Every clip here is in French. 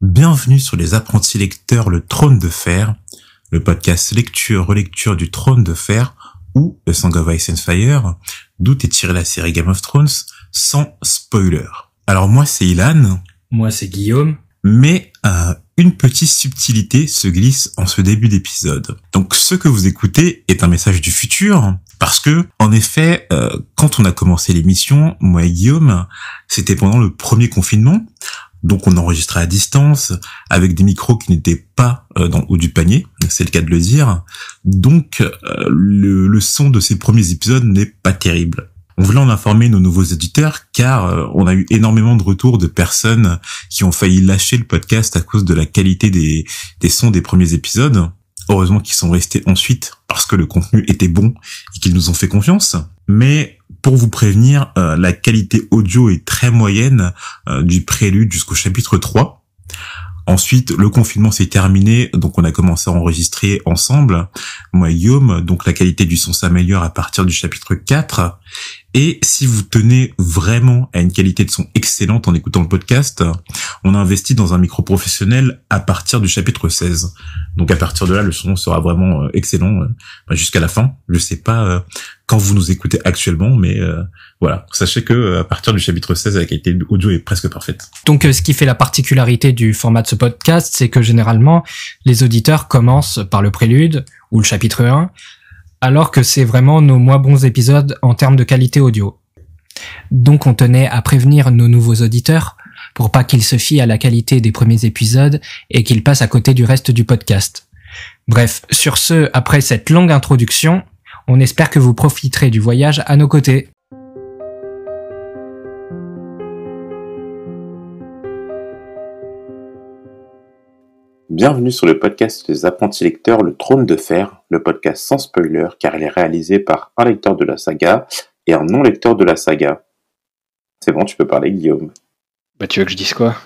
Bienvenue sur les apprentis lecteurs Le Trône de Fer, le podcast lecture-relecture du Trône de Fer ou The Song of Ice and Fire, d'où est tirée la série Game of Thrones, sans spoiler. Alors moi c'est Ilan. Moi c'est Guillaume. Mais euh, une petite subtilité se glisse en ce début d'épisode. Donc ce que vous écoutez est un message du futur, parce que en effet, euh, quand on a commencé l'émission, moi et Guillaume, c'était pendant le premier confinement. Donc on enregistrait à distance avec des micros qui n'étaient pas euh, dans le haut du panier, c'est le cas de le dire. Donc euh, le, son de ces premiers épisodes n'est pas terrible. On voulait en informer nos nouveaux éditeurs car euh, on a eu énormément de retours de personnes qui ont failli lâcher le podcast à cause de la qualité des, des sons des premiers épisodes. Heureusement qu'ils sont restés ensuite parce que le contenu était bon et qu'ils nous ont fait confiance. Mais pour vous prévenir, euh, la qualité audio est très moyenne euh, du prélude jusqu'au chapitre 3. Ensuite, le confinement s'est terminé, donc on a commencé à enregistrer ensemble, moi et Guillaume, donc la qualité du son s'améliore à partir du chapitre 4. Et si vous tenez vraiment à une qualité de son excellente en écoutant le podcast, on a investi dans un micro professionnel à partir du chapitre 16. Donc à partir de là, le son sera vraiment euh, excellent euh, jusqu'à la fin. Je sais pas euh, quand vous nous écoutez actuellement, mais voilà, sachez que à partir du chapitre 16, la qualité audio est presque parfaite. Donc ce qui fait la particularité du format de ce podcast, c'est que généralement, les auditeurs commencent par le prélude ou le chapitre 1, alors que c'est vraiment nos moins bons épisodes en termes de qualité audio. Donc on tenait à prévenir nos nouveaux auditeurs pour pas qu'ils se fient à la qualité des premiers épisodes et qu'ils passent à côté du reste du podcast. Bref, sur ce, après cette longue introduction, on espère que vous profiterez du voyage à nos côtés. Bienvenue sur le podcast des apprentis lecteurs Le Trône de Fer, le podcast sans spoiler car il est réalisé par un lecteur de la saga et un non-lecteur de la saga. C'est bon, tu peux parler Guillaume. Bah tu veux que je dise quoi?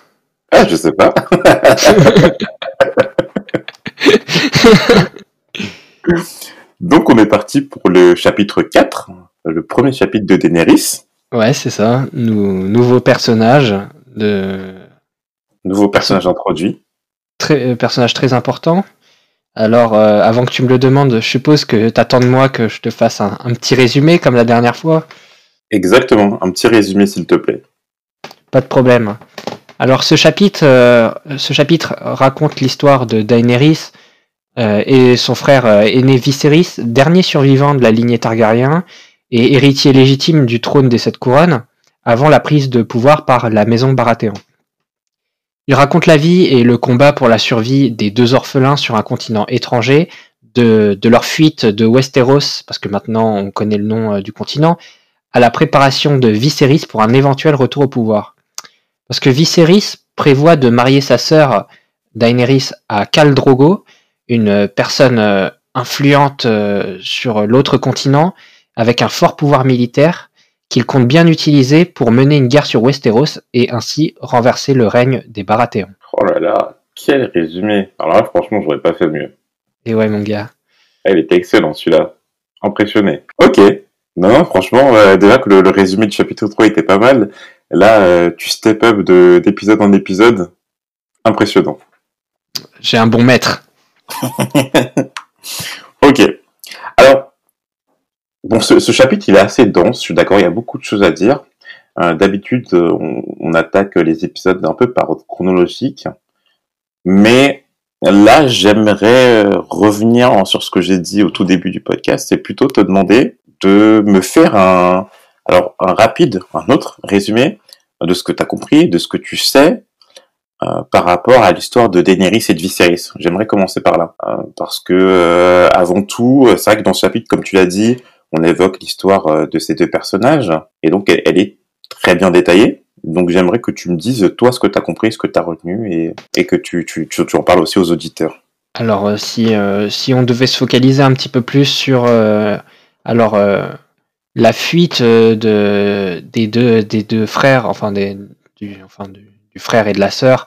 Ah, je sais pas. Donc on est parti pour le chapitre 4, le premier chapitre de Daenerys. Ouais, c'est ça. Nous, nouveau personnage de... Nouveau personnage introduit. Très, euh, personnage très important. Alors, euh, avant que tu me le demandes, je suppose que t'attends de moi que je te fasse un, un, petit résumé comme la dernière fois. Exactement, un petit résumé s'il te plaît. Pas de problème. Alors, ce chapitre, euh, ce chapitre raconte l'histoire de Daenerys euh, et son frère aîné Viserys, dernier survivant de la lignée Targaryen et héritier légitime du trône des sept couronnes, avant la prise de pouvoir par la maison Baratheon. Il raconte la vie et le combat pour la survie des deux orphelins sur un continent étranger, de, leur fuite de Westeros, parce que maintenant on connaît le nom euh, du continent, à la préparation de Viserys pour un éventuel retour au pouvoir. Parce que Viserys prévoit de marier sa sœur Daenerys à Khal Drogo, une personne euh, influente euh, sur l'autre continent, avec un fort pouvoir militaire, qu'il compte bien utiliser pour mener une guerre sur Westeros et ainsi renverser le règne des Baratheons. Oh là là, quel résumé Alors là, franchement, j'aurais pas fait mieux. Et ouais, mon gars. Elle était excellent, celui-là. Impressionné. Ok. Non, non franchement, euh, déjà que le, le, résumé du chapitre 3 était pas mal. Là, euh, tu step up d'épisode en épisode. Impressionnant. J'ai un bon maître. ok. Alors, Bon, ce, ce, chapitre, il est assez dense, je suis d'accord, il y a beaucoup de choses à dire. Euh, D'habitude, on, on, attaque les épisodes un peu par ordre chronologique. Mais là, j'aimerais revenir sur ce que j'ai dit au tout début du podcast, c'est plutôt te demander de me faire un, alors, un rapide, un autre résumé de ce que tu as compris, de ce que tu sais euh, par rapport à l'histoire de Daenerys et de Viserys. J'aimerais commencer par là, euh, parce que euh, avant tout, c'est vrai que dans ce chapitre, comme tu l'as dit, on évoque l'histoire de ces deux personnages, et donc elle, est très bien détaillée. Donc j'aimerais que tu me dises, toi, ce que tu as compris, ce que tu as retenu, et, que tu, en parles aussi aux auditeurs. Alors, si, euh, si on devait se focaliser un petit peu plus sur euh, alors, euh, la fuite de, des, deux, frères, enfin, des, du, du frère et de la sœur,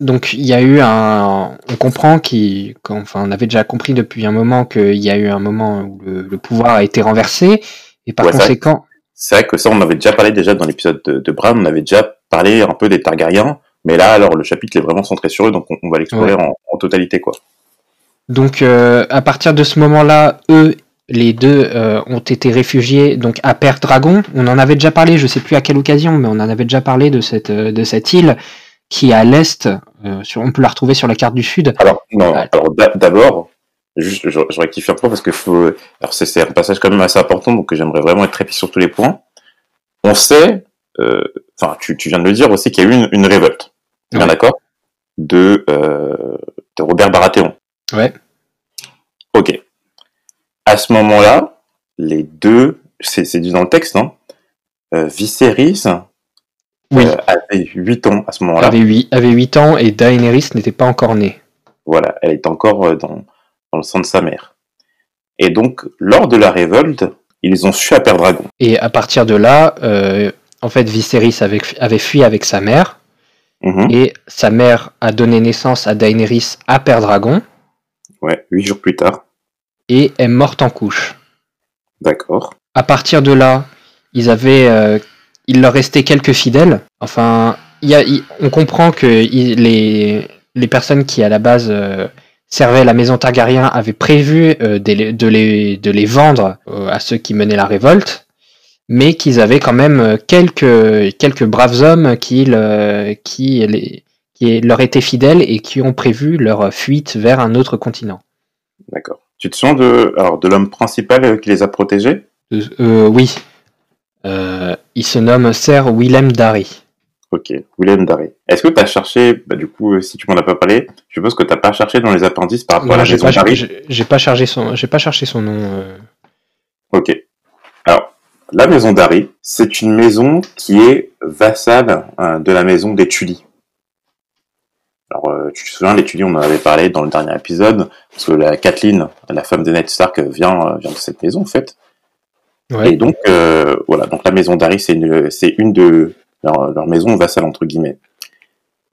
donc il y a eu un, on comprend qu'il, enfin on avait déjà compris depuis un moment qu'il y a eu un moment où le, le, pouvoir a été renversé et par Ouais, conséquent, C'est vrai que ça, on avait déjà parlé déjà dans l'épisode de, de Bran, on avait déjà parler un peu des Targaryens, mais là, alors, le chapitre est vraiment centré sur eux, donc on, va l'explorer en, en, totalité, quoi. Donc, euh, à partir de ce moment-là, eux, les deux, euh, ont été réfugiés donc à Père Dragon. On en avait déjà parlé, je sais plus à quelle occasion, mais on en avait déjà parlé de cette, euh, de cette île qui est à l'est. Sur, on peut la retrouver sur la carte du sud. Alors, non, alors d'abord, juste, je, je, rectifie un peu parce que faut, alors c'est un passage quand même assez important, donc j'aimerais vraiment être très précis sur tous les points. On sait, enfin, tu, tu, viens de le dire aussi qu'il y a eu une, une révolte. Bien d'accord? De, de Robert Baratheon. Ouais. Ok. À ce moment-là, les deux, c'est dit dans le texte, hein, euh, Viserys oui. euh, avait 8 ans à ce moment-là. Avait 8, avait 8 ans et Daenerys n'était pas encore née. Voilà, elle est encore euh, dans, dans le sang de sa mère. Et donc, lors de la révolte, ils ont fui à Père Dragon. Et à partir de là, euh, en fait, Viserys avait, avait fui avec sa mère. Mhm. Et sa mère a donné naissance à Daenerys à Père Dragon. Ouais, huit jours plus tard. Et est morte en couche. D'accord. À partir de là, ils avaient, euh, il leur restait quelques fidèles. Enfin, y a, on comprend que les, les personnes qui à la base euh, servaient la maison Targaryen avaient prévu euh, de, les, de, les, de les vendre euh, à ceux qui menaient la révolte, mais qu'ils avaient quand même quelques, quelques braves hommes qui, le- qui, les, qui leur étaient fidèles et qui ont prévu leur fuite vers un autre continent. D'accord. Tu te souviens de, alors, de l'homme principal qui les a protégés? Euh, oui. Euh, il se nomme Sir Willem Darry. Ok, William Darry. Est-ce que tu as cherché, bah, du coup, euh, si tu m'en as pas parlé, je suppose que tu pas cherché dans les appendices par rapport à la j'ai maison Darry j'ai- pas chargé son, j'ai pas cherché son nom. euh. Ok. Alors, la maison Darry, c'est une maison qui est vassale euh, de la maison des Tully. Alors, euh, tu te souviens, les Tully, on en avait parlé dans le dernier épisode, parce que la Kathleen, la femme de Ned Stark, vient, euh, vient de cette maison, en fait. Ouais. Et donc, euh, voilà, donc la maison Darry, c'est une, c'est une de leurs leur maisons vassales, entre guillemets.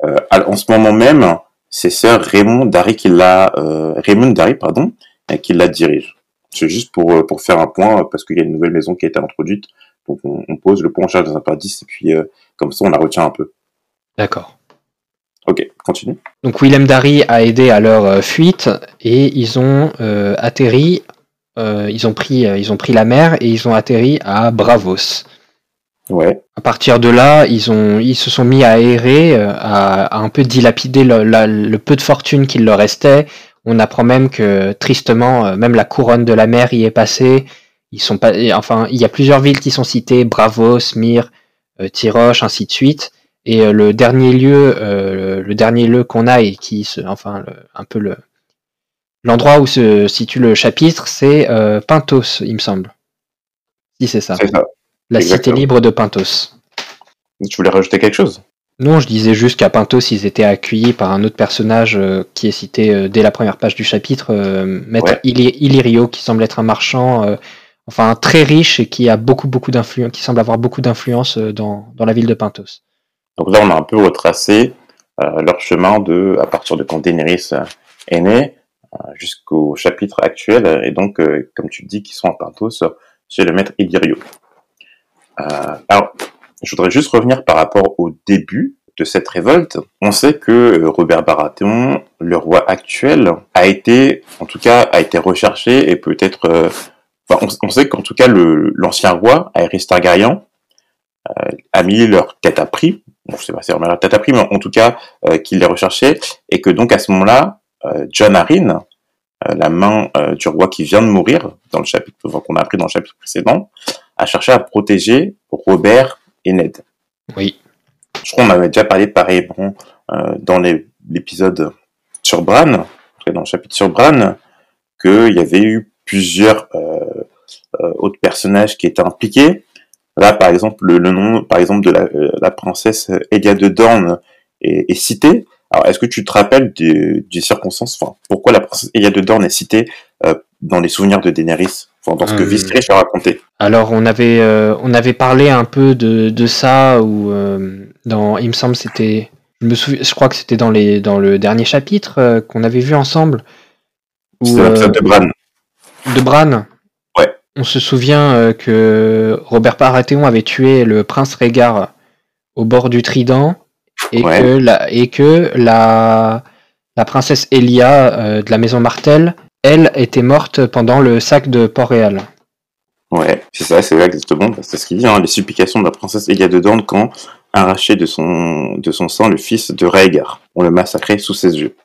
Euh, en ce moment même, c'est sœur Raymond Darry qui l'a, euh, Raymond Darry, pardon, euh, qui la dirige. C'est juste pour, euh, pour faire un point, euh, parce qu'il y a une nouvelle maison qui a été introduite. Donc, on, on pose le point en charge dans un indice, et puis, euh, comme ça, on la retient un peu. D'accord. Ok, continue. Donc Willem Darry a aidé à leur fuite et ils ont euh, atterri, euh, ils ont pris, euh, ils ont pris la mer et ils ont atterri à Bravos. Ouais, À partir de là, ils ont, ils se sont mis à errer, euh, à, à un peu dilapider le, la- le peu de fortune qu'il leur restait. On apprend même que tristement, même la couronne de la mer y est passée. Ils sont pas, enfin, il y a plusieurs villes qui sont citées, Bravos, Myr, euh, Tiroche, ainsi de suite. Et le dernier lieu, euh, le dernier lieu qu'on a et qui, se, enfin, le- un peu le, l'endroit où se situe le chapitre, c'est euh, Pintos, il me semble. Si c'est ça, c'est ça. la cité libre de Pintos. Tu voulais rajouter quelque chose? Non, je disais juste qu'à Pintos, ils étaient accueillis par un autre personnage euh, qui est cité euh, dès la première page du chapitre, Maître Ouais. Illyrio, qui semble être un marchand, enfin très riche et qui a beaucoup beaucoup d'influence, qui semble avoir beaucoup d'influence dans, dans la ville de Pintos. Donc là, on a un peu retracé leur chemin de, à partir de quand Daenerys est née euh, jusqu'au chapitre actuel, et donc, euh, comme tu dis, qui sont en Pintos chez le maître Illyrio. Euh, alors, je voudrais juste revenir par rapport au début de cette révolte. On sait que euh, Robert Baratheon, le roi actuel, a été, en tout cas, a été recherché et peut-être, euh, enfin, on, on sait qu'en tout cas, l'ancien roi, Aerys Targaryen, euh, a mis leur tête à prix bon, je sais pas si leur tête à prix, mais en tout cas, euh, qu'il les recherchait, et que donc à ce moment-là, euh, John Arryn, euh, la main euh, du roi qui vient de mourir, dans le chapitre qu'on a appris dans le chapitre précédent, a cherché à protéger Robert et Ned. Oui. Je crois qu'on avait déjà parlé pareillement euh, dans l'épisode sur Bran, dans le chapitre sur Bran, qu'il y avait eu plusieurs euh, euh, autres personnages qui étaient impliqués. Là, par exemple, le, le nom, par exemple, de la, euh, la princesse Elia de Dorne est, est cité. Alors, est-ce que tu te rappelles des, des circonstances, enfin, pourquoi la princesse Elia de Dorne est citée euh, dans les souvenirs de Daenerys, enfin, dans ce que Euh, Viserys a raconté? Alors on avait euh, on avait parlé un peu de, de ça ou euh, dans il me semble c'était je me souviens je crois que c'était dans les dans le dernier chapitre qu'on avait vu ensemble C'est l'épisode de Bran. de Bran. Ouais. On se souvient que Robert Baratheon avait tué le prince Rhaegar au bord du Trident et Ouais. que la et que la la princesse Elia euh, de la maison Martel, elle était morte pendant le sac de Port-Réal. Ouais, c'est ça, c'est exactement, c'est ce qu'il dit, hein, les supplications de la princesse Elia de Dorne quand arraché de son, de son sang le fils de Rhaegar. On le massacrait sous ses yeux.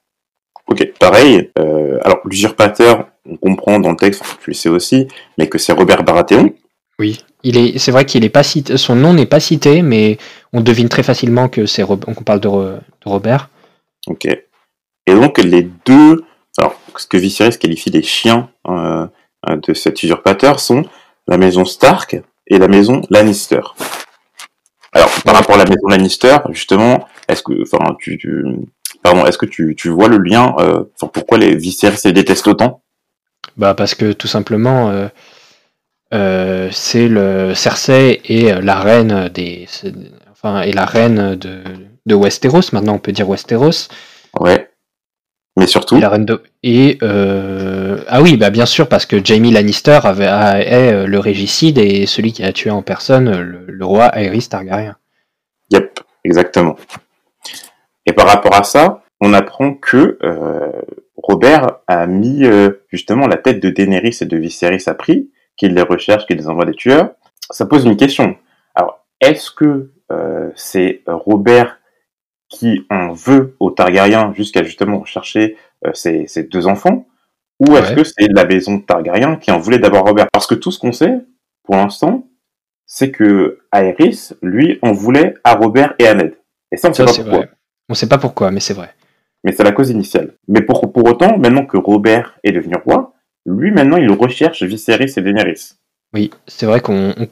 Ok, pareil, euh, alors l'usurpateur, on comprend dans le texte, tu le sais aussi, mais que c'est Robert Baratheon. Oui. Il est c'est vrai qu'il est pas cité son nom n'est pas cité mais on devine très facilement que c'est Rob- qu'on parle de, Ro- de Robert. Ok. Et donc les deux, alors ce que Viserys qualifie des chiens euh, euh, de cet usurpateur sont la maison Stark et la maison Lannister. Alors par rapport à la maison Lannister, justement, est-ce que, enfin, tu, tu- pardon, est-ce que tu, tu vois le lien, euh, pourquoi les Viserys les détestent autant? Bah parce que tout simplement euh, euh, c'est le Cersei et euh, la reine des enfin et la reine de de Westeros maintenant on peut dire Westeros Ouais. Mais surtout, et la reine de et euh, ah oui bah bien sûr parce que Jaime Lannister avait a- est le régicide et celui qui a tué en personne le, le roi Aerys Targaryen. Yep, exactement. Et par rapport à ça, on apprend que euh, Robert a mis euh, justement la tête de Daenerys et de Viserys à prix, qu'il les recherche, qu'il les envoie des tueurs. Ça pose une question. Alors, est-ce que euh, c'est Robert qui en veut aux Targaryens jusqu'à justement chercher euh, ses, ses deux enfants, ou est-ce Ouais. que c'est la maison Targaryen qui en voulait d'abord Robert? Parce que tout ce qu'on sait, pour l'instant, c'est que Aerys, lui, en voulait à Robert et à Ned. Et ça, on ne sait pas pourquoi. vrai. On sait pas pourquoi mais c'est vrai. Mais c'est la cause initiale. Mais pour, pour autant, maintenant que Robert est devenu roi, lui, maintenant, il recherche Viserys et Daenerys. Oui, c'est vrai qu'on, on-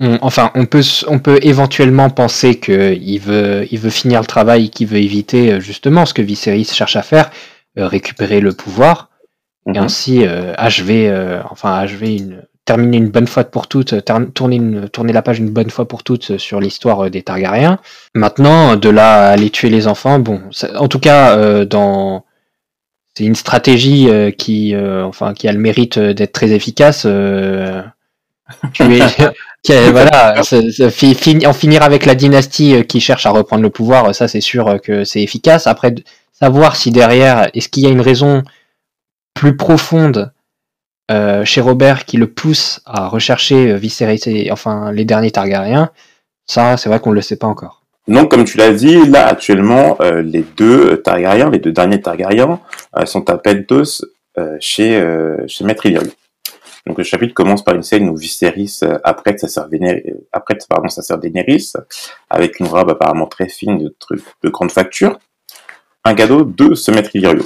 on- enfin, on peut, on peut éventuellement penser qu'il veut, il veut finir le travail, qu'il veut éviter euh, justement ce que Viserys cherche à faire, euh, récupérer le pouvoir et Mhm. ainsi euh, achever, euh, enfin, achever une, terminer une bonne fois pour toutes, tourner, une, tourner la page une bonne fois pour toutes sur l'histoire des Targaryens. Maintenant, de là à aller tuer les enfants, bon, ça- en tout cas, dans c'est une stratégie euh, qui, euh, enfin, qui a le mérite euh, d'être très efficace. euh, qui voilà, fin- en finir avec la dynastie qui cherche à reprendre le pouvoir, ça c'est sûr que c'est efficace. Après, savoir si derrière, est-ce qu'il y a une raison plus profonde euh, chez Robert qui le pousse à rechercher Viserys et enfin les derniers Targaryens, ça c'est vrai qu'on ne le sait pas encore. Donc, comme tu l'as dit, là, actuellement, euh, les deux Targaryens, les deux derniers Targaryens, euh, sont à Pentos euh, chez, chez Maître Illyrio. Donc, le chapitre commence par une scène où Viserys apprête sa sœur apprête, pardon, sa sœur Daenerys, avec une robe apparemment très fine de, trucs de grande facture, un cadeau de ce Maître Illyrio.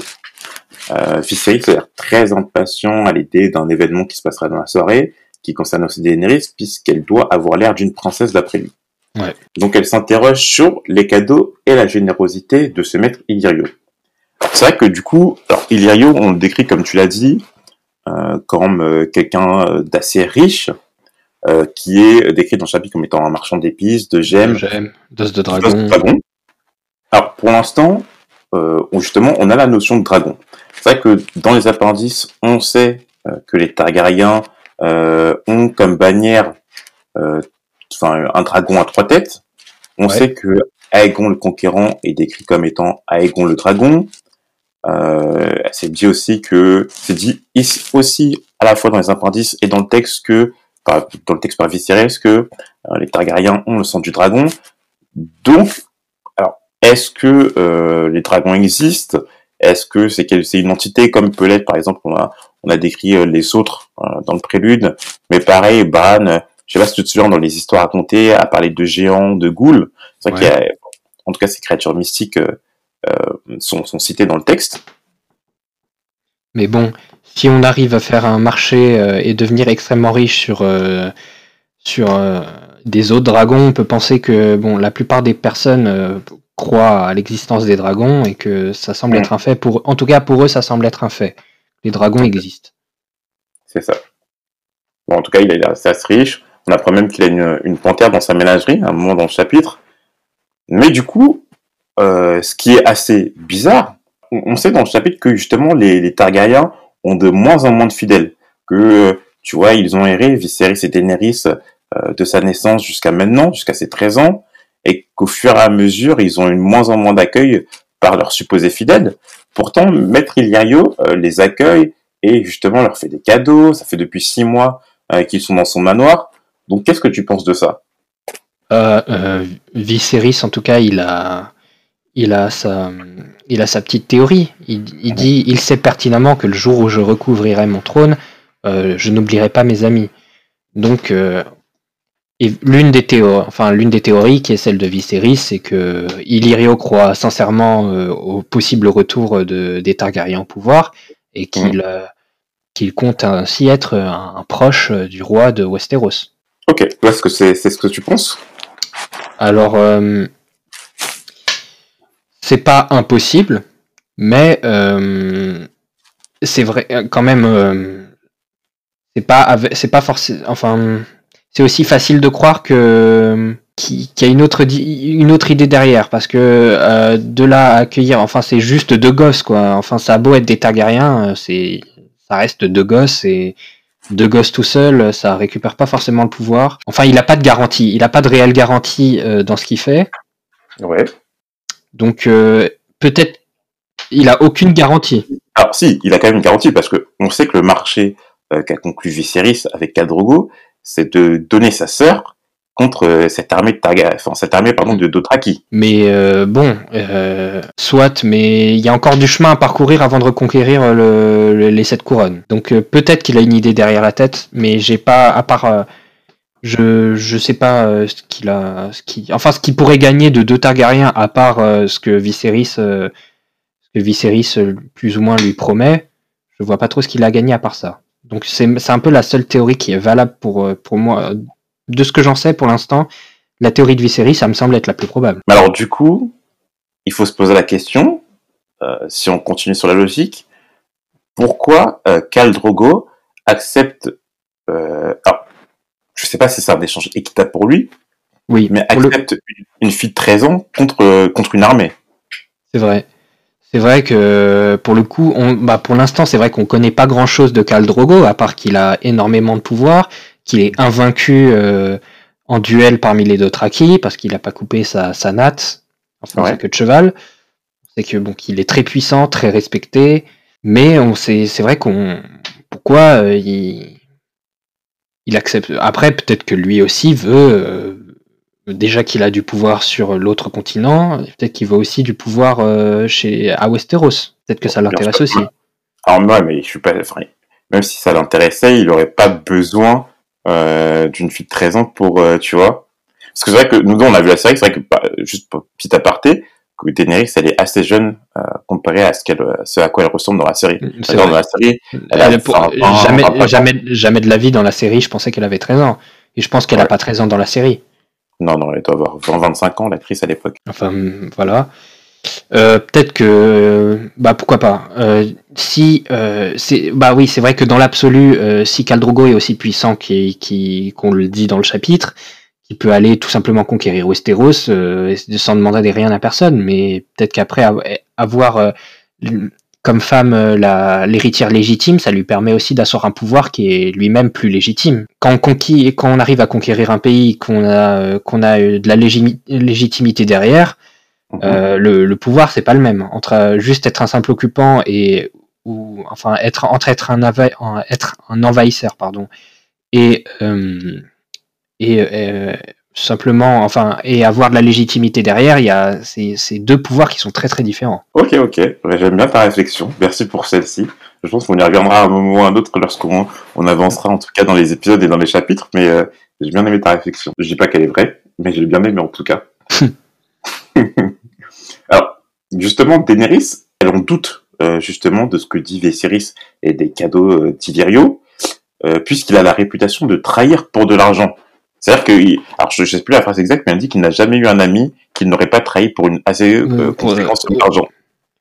Euh, Viserys a l'air très impatient à l'idée d'un événement qui se passera dans la soirée, qui concerne aussi Daenerys, puisqu'elle doit avoir l'air d'une princesse d'après lui. Ouais. Donc elle s'interroge sur les cadeaux et la générosité de ce maître Illyrio. C'est vrai que du coup, alors Illyrio, on le décrit comme tu l'as dit, euh, comme euh, quelqu'un euh, d'assez riche, euh, qui est décrit dans le chapitre comme étant un marchand d'épices, de gemmes. Dos de de dragon. Alors pour l'instant, justement, on a la notion de dragon. C'est vrai que dans les appendices, on sait que les Targaryens ont comme bannière enfin, un dragon à trois têtes. On Ouais. sait que Aegon le Conquérant est décrit comme étant Aegon le Dragon. Euh, c'est dit aussi que c'est dit ici aussi à la fois dans les appendices et dans le texte que par- dans le texte par Viserys que euh, les Targaryens ont le sang du dragon. Donc, alors est-ce que euh, les dragons existent? Est-ce que c'est c'est une entité comme peut l'être par exemple on a on a décrit euh, les autres dans le prélude, mais pareil Bran, je sais pas si tu te souviens dans les histoires racontées à parler de géants, de ghouls, c'est vrai Ouais. qu'il y a en tout cas ces créatures mystiques euh, euh, sont, sont citées dans le texte. Mais bon, si on arrive à faire un marché euh, et devenir extrêmement riche sur, euh, sur euh, des autres dragons, on peut penser que bon, la plupart des personnes croient à l'existence des dragons et que ça semble Mm. être un fait. Pour, en tout cas, pour eux, ça semble être un fait. Les dragons existent. C'est ça. Bon, en tout cas, il est assez, assez riche. On apprend même qu'il a une, panthère dans sa ménagerie, à un moment dans le chapitre. Mais du coup, euh, ce qui est assez bizarre, on, sait dans le chapitre que justement les, Targaryens ont de moins en moins de fidèles. Que, tu vois, ils ont erré, Viserys et Daenerys, euh, de sa naissance jusqu'à maintenant, jusqu'à ses 13 ans. et qu'au fur et à mesure, ils ont une moins en moins d'accueil par leurs supposés fidèles. Pourtant, Maître Illyrio euh, les accueille et justement leur fait des cadeaux. Ça fait depuis six mois qu'ils sont dans son manoir. Donc, qu'est-ce que tu penses de ça? Euh, euh, Viserys, en tout cas, il a, il a sa, il a sa petite théorie. Il, il dit, il sait pertinemment que le jour où je recouvrirai mon trône, euh, je n'oublierai pas mes amis. Donc, euh, l'une des théories, enfin l'une des théories qui est celle de Viserys, c'est que Illyrio croit sincèrement au possible retour de, des Targaryens au pouvoir et qu'il compte ainsi être un, un proche du roi de Westeros. Ok, est-ce que c'est c'est ce que tu penses Alors, euh, c'est pas impossible, mais euh, c'est vrai euh, quand même. c'est pas, pas forcément. Enfin, c'est aussi facile de croire que qu'il y a une autre, une autre idée derrière, parce que de là à accueillir, enfin, c'est juste deux gosses, quoi. Enfin, ça a beau être des Targaryens, ça reste deux gosses et deux gosses tout seuls, ça récupère pas forcément le pouvoir. Enfin, il a pas de garantie, il a pas de réelle garantie euh, dans ce qu'il fait. Ouais. Donc euh, peut-être il a aucune garantie. Alors si, il a quand même une garantie parce que on sait que le marché euh, qu'a conclu Viserys avec Khal Drogo, c'est de donner sa sœur contre euh, cette armée de Targa, cette armée pardon de Dothraki. Mais euh, bon, euh, soit, mais il y a encore du chemin à parcourir avant de reconquérir le- le- les sept couronnes. Donc peut-être qu'il a une idée derrière la tête, mais j'ai pas, à part, je je sais pas ce qu'il a, ce qui, enfin ce qu'il pourrait gagner de deux Targaryens à part ce que Viserys, ce plus ou moins lui promet. Je vois pas trop ce qu'il a gagné à part ça. Donc c'est un peu la seule théorie qui est valable pour pour moi. De ce que j'en sais pour l'instant, la théorie de Viserys, ça me semble être la plus probable. Mais alors du coup, il faut se poser la question, euh, si on continue sur la logique, pourquoi euh, Khal Drogo accepte, euh, alors, je sais pas si c'est un échange équitable pour lui, Oui, mais le- accepte une, une fille de 13 ans contre, euh, contre une armée. c'est vrai. C'est vrai que pour le coup, on, bah pour l'instant, c'est vrai qu'on connaît pas grand chose de Khal Drogo, à part qu'il a énormément de pouvoir, qu'il est invaincu euh, en duel parmi les Dothraki, parce qu'il a pas coupé sa, sa natte, enfin Ouais. sa queue de cheval. C'est que bon, qu'il est très puissant, très respecté, mais on sait, c'est vrai qu'on, pourquoi euh, il, il accepte. Après, peut-être que lui aussi veut. euh, déjà qu'il a du pouvoir sur l'autre continent, peut-être qu'il veut aussi du pouvoir euh, chez à Westeros. Peut-être que ça l'intéresse aussi. Alors moi, mais je suis pas, enfin, même si ça l'intéressait, il aurait pas besoin euh, d'une fille de 13 ans pour, euh, tu vois. Parce que c'est vrai que nous deux, on a vu la série, c'est vrai que, bah, juste pour petit aparté, que Daenerys, elle est assez jeune euh, comparée à ce, qu'elle, ce à quoi elle ressemble dans la série. Dans la série, elle a pour- 20 jamais, 25 jamais, jamais de la vie dans la série, je pensais qu'elle avait 13 ans. Et je pense qu'elle a Ouais. pas 13 ans dans la série. non, non, elle doit avoir 20-25 ans, l'actrice à l'époque. Enfin, voilà. Euh, peut-être que, bah pourquoi pas. Euh, si, euh, c'est, bah oui, c'est vrai que dans l'absolu, euh, si Khal Drogo est aussi puissant qui, qu'on le dit dans le chapitre, il peut aller tout simplement conquérir Westeros euh, sans demander rien à personne. Mais peut-être qu'après av- avoir euh, comme femme l'héritière légitime, ça lui permet aussi d'asseoir un pouvoir qui est lui-même plus légitime. Quand on, conquis, quand on arrive à conquérir un pays, qu'on a, qu'on a de la légitimité derrière. Euh, le, le pouvoir c'est pas le même entre euh, juste être un simple occupant et ou enfin être entre être un être envahisseur pardon et euh, et euh, simplement enfin et avoir de la légitimité derrière il y a ces, ces deux pouvoirs qui sont très très différents Ok, ok. J'aime bien ta réflexion. Merci pour celle-ci. Je pense qu'on y reviendra à un moment ou à un autre lorsqu'on on avancera, en tout cas dans les épisodes et dans les chapitres. Mais j'ai bien aimé ta réflexion. Je dis pas qu'elle est vraie, mais j'ai bien aimé en tout cas. Alors, justement, Daenerys, elle en doute euh, justement de ce que dit Viserys et des cadeaux euh, euh, puisqu'il a la réputation de trahir pour de l'argent. C'est-à-dire que, il- alors je ne sais plus la phrase exacte, mais elle dit qu'il n'a jamais eu un ami qu'il n'aurait pas trahi pour une assez euh, somme euh, d'argent.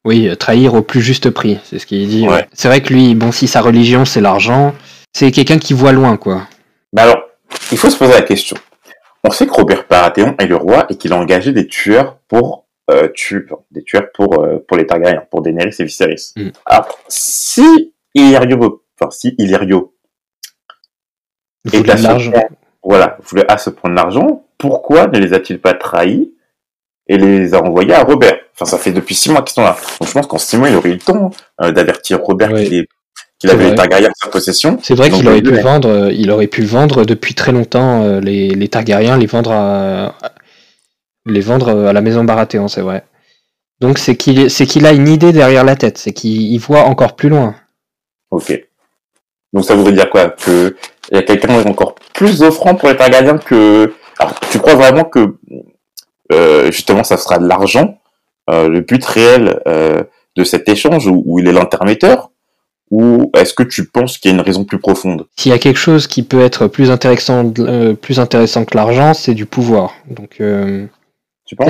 oui trahir au plus juste prix c'est ce qu'il dit Ouais. ouais. c'est vrai que lui bon si sa religion c'est l'argent c'est quelqu'un qui voit loin quoi Mais alors, il faut se poser la question. On sait que Robert Baratheon est le roi et qu'il a engagé des tueurs pour euh, tuer, des tueurs pour euh, pour les Targaryens, pour Daenerys et Viserys. Mm. Alors, si Illyrio, enfin si Illyrio il est de l'argent voilà, voulait à se prendre l'argent, pourquoi ne les a-t-il pas trahis et les a envoyés à Robert? Enfin, ça fait depuis six mois qu'ils sont là. Donc je pense qu'en six mois, il aurait eu le temps euh, d'avertir Robert Ouais. qu'il est- qu'il avait les Targaryens en sa possession. C'est vrai qu'il aurait pu ouais. vendre, euh, il aurait pu vendre depuis très longtemps euh, les, les Targaryens, les vendre à, les vendre euh, à la maison Baratheon, c'est vrai. Donc c'est qu'il a une idée derrière la tête, c'est qu'il il voit encore plus loin. Ok. Donc ça voudrait dire quoi? Que il y a quelqu'un qui est encore plus offrant pour les Targaryens que. Alors, tu crois vraiment que euh, justement ça sera de l'argent, euh, le but réel euh, de cet échange où, où il est l'intermédiaire, ou est-ce que tu penses qu'il y a une raison plus profonde? S'il y a quelque chose qui peut être plus intéressant, euh, plus intéressant que l'argent, c'est du pouvoir. Donc euh, Tu penses?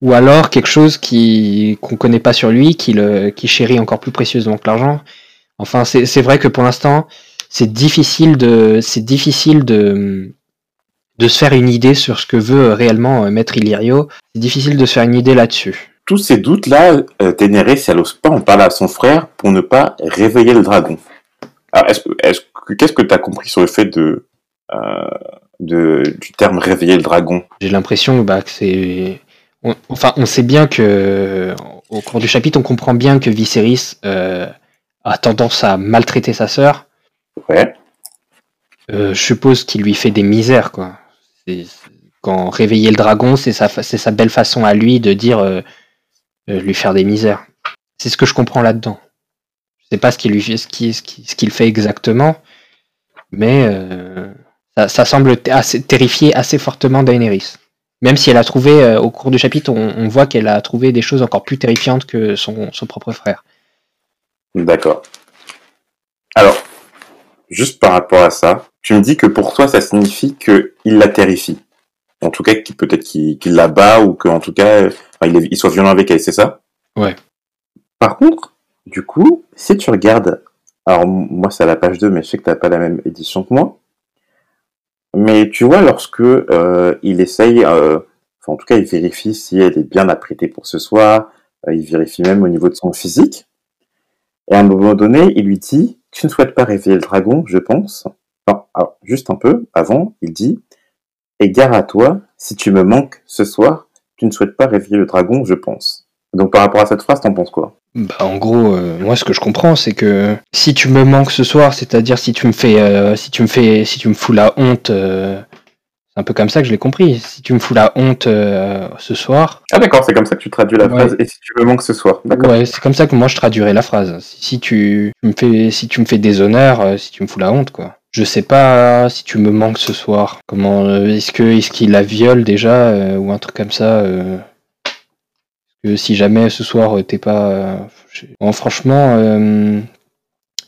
Ou alors quelque chose qui qu'on connaît pas sur lui, qui le qui chérit encore plus précieusement que l'argent. Enfin, c'est c'est vrai que pour l'instant, c'est difficile de c'est difficile de de se faire une idée sur ce que veut réellement euh, Maître Illyrio. C'est difficile de se faire une idée là-dessus. Tous ces doutes-là, euh, Daenerys, elle n'ose pas en parler à son frère pour ne pas réveiller le dragon. Alors, est-ce, que- est-ce que, qu'est-ce que tu as compris sur le fait de, euh, de, du terme réveiller le dragon J'ai l'impression bah, que c'est. on- enfin, on sait bien que. Au cours du chapitre, on comprend bien que Viserys euh, a tendance à maltraiter sa sœur. Ouais. Euh, je suppose qu'il lui fait des misères, quoi. C'est- Quand réveiller le dragon, c'est sa, c'est sa belle façon à lui de dire euh, lui faire des misères. C'est ce que je comprends là-dedans. Je sais pas ce qu'il lui fait, ce ce qui- ce qu'il fait exactement, mais euh, ça, ça semble assez, terrifier assez fortement Daenerys. Même si elle a trouvé, euh, au cours du chapitre, on, on voit qu'elle a trouvé des choses encore plus terrifiantes que son, son propre frère. D'accord. Alors, juste par rapport à ça, tu me dis que pour toi, ça signifie qu'il la terrifie. En tout cas, qu'il- peut-être qu'il, la bat ou qu'en tout cas, enfin, il, est- il soit violent avec elle, c'est ça? Ouais. Par contre, du coup, si tu regardes, alors moi c'est à la page 2, mais je sais que t'as pas la même édition que moi. Mais tu vois, lorsque euh, il essaye, euh, en tout cas, il vérifie si elle est bien apprêtée pour ce soir. euh, il vérifie même au niveau de son physique. Et à un moment donné, il lui dit Tu ne souhaites pas réveiller le dragon, je pense. Enfin, alors, juste un peu avant, il dit Et gare à toi, si tu me manques ce soir, tu ne souhaites pas réveiller le dragon, je pense. Donc par rapport à cette phrase, t'en penses quoi? Bah, en gros, euh, moi, ce que je comprends, c'est que si tu me manques ce soir, c'est-à-dire si tu me fais, euh, si tu me fais, si tu me fous la honte, euh, c'est un peu comme ça que je l'ai compris. Si tu me fous la honte euh, ce soir, Ah d'accord, c'est comme ça que tu traduis la Ouais. phrase. Et si tu me manques ce soir, d'accord. ouais, c'est comme ça que moi je traduirais la phrase. Si, si tu me fais, si tu me fais des honneurs, euh, si tu me fous la honte, quoi. Je sais pas si tu me manques ce soir. Comment, euh, est-ce que, est-ce qu'il la viole déjà euh, ou un truc comme ça. Que si jamais ce soir euh, t'es pas, euh, bon, franchement, euh,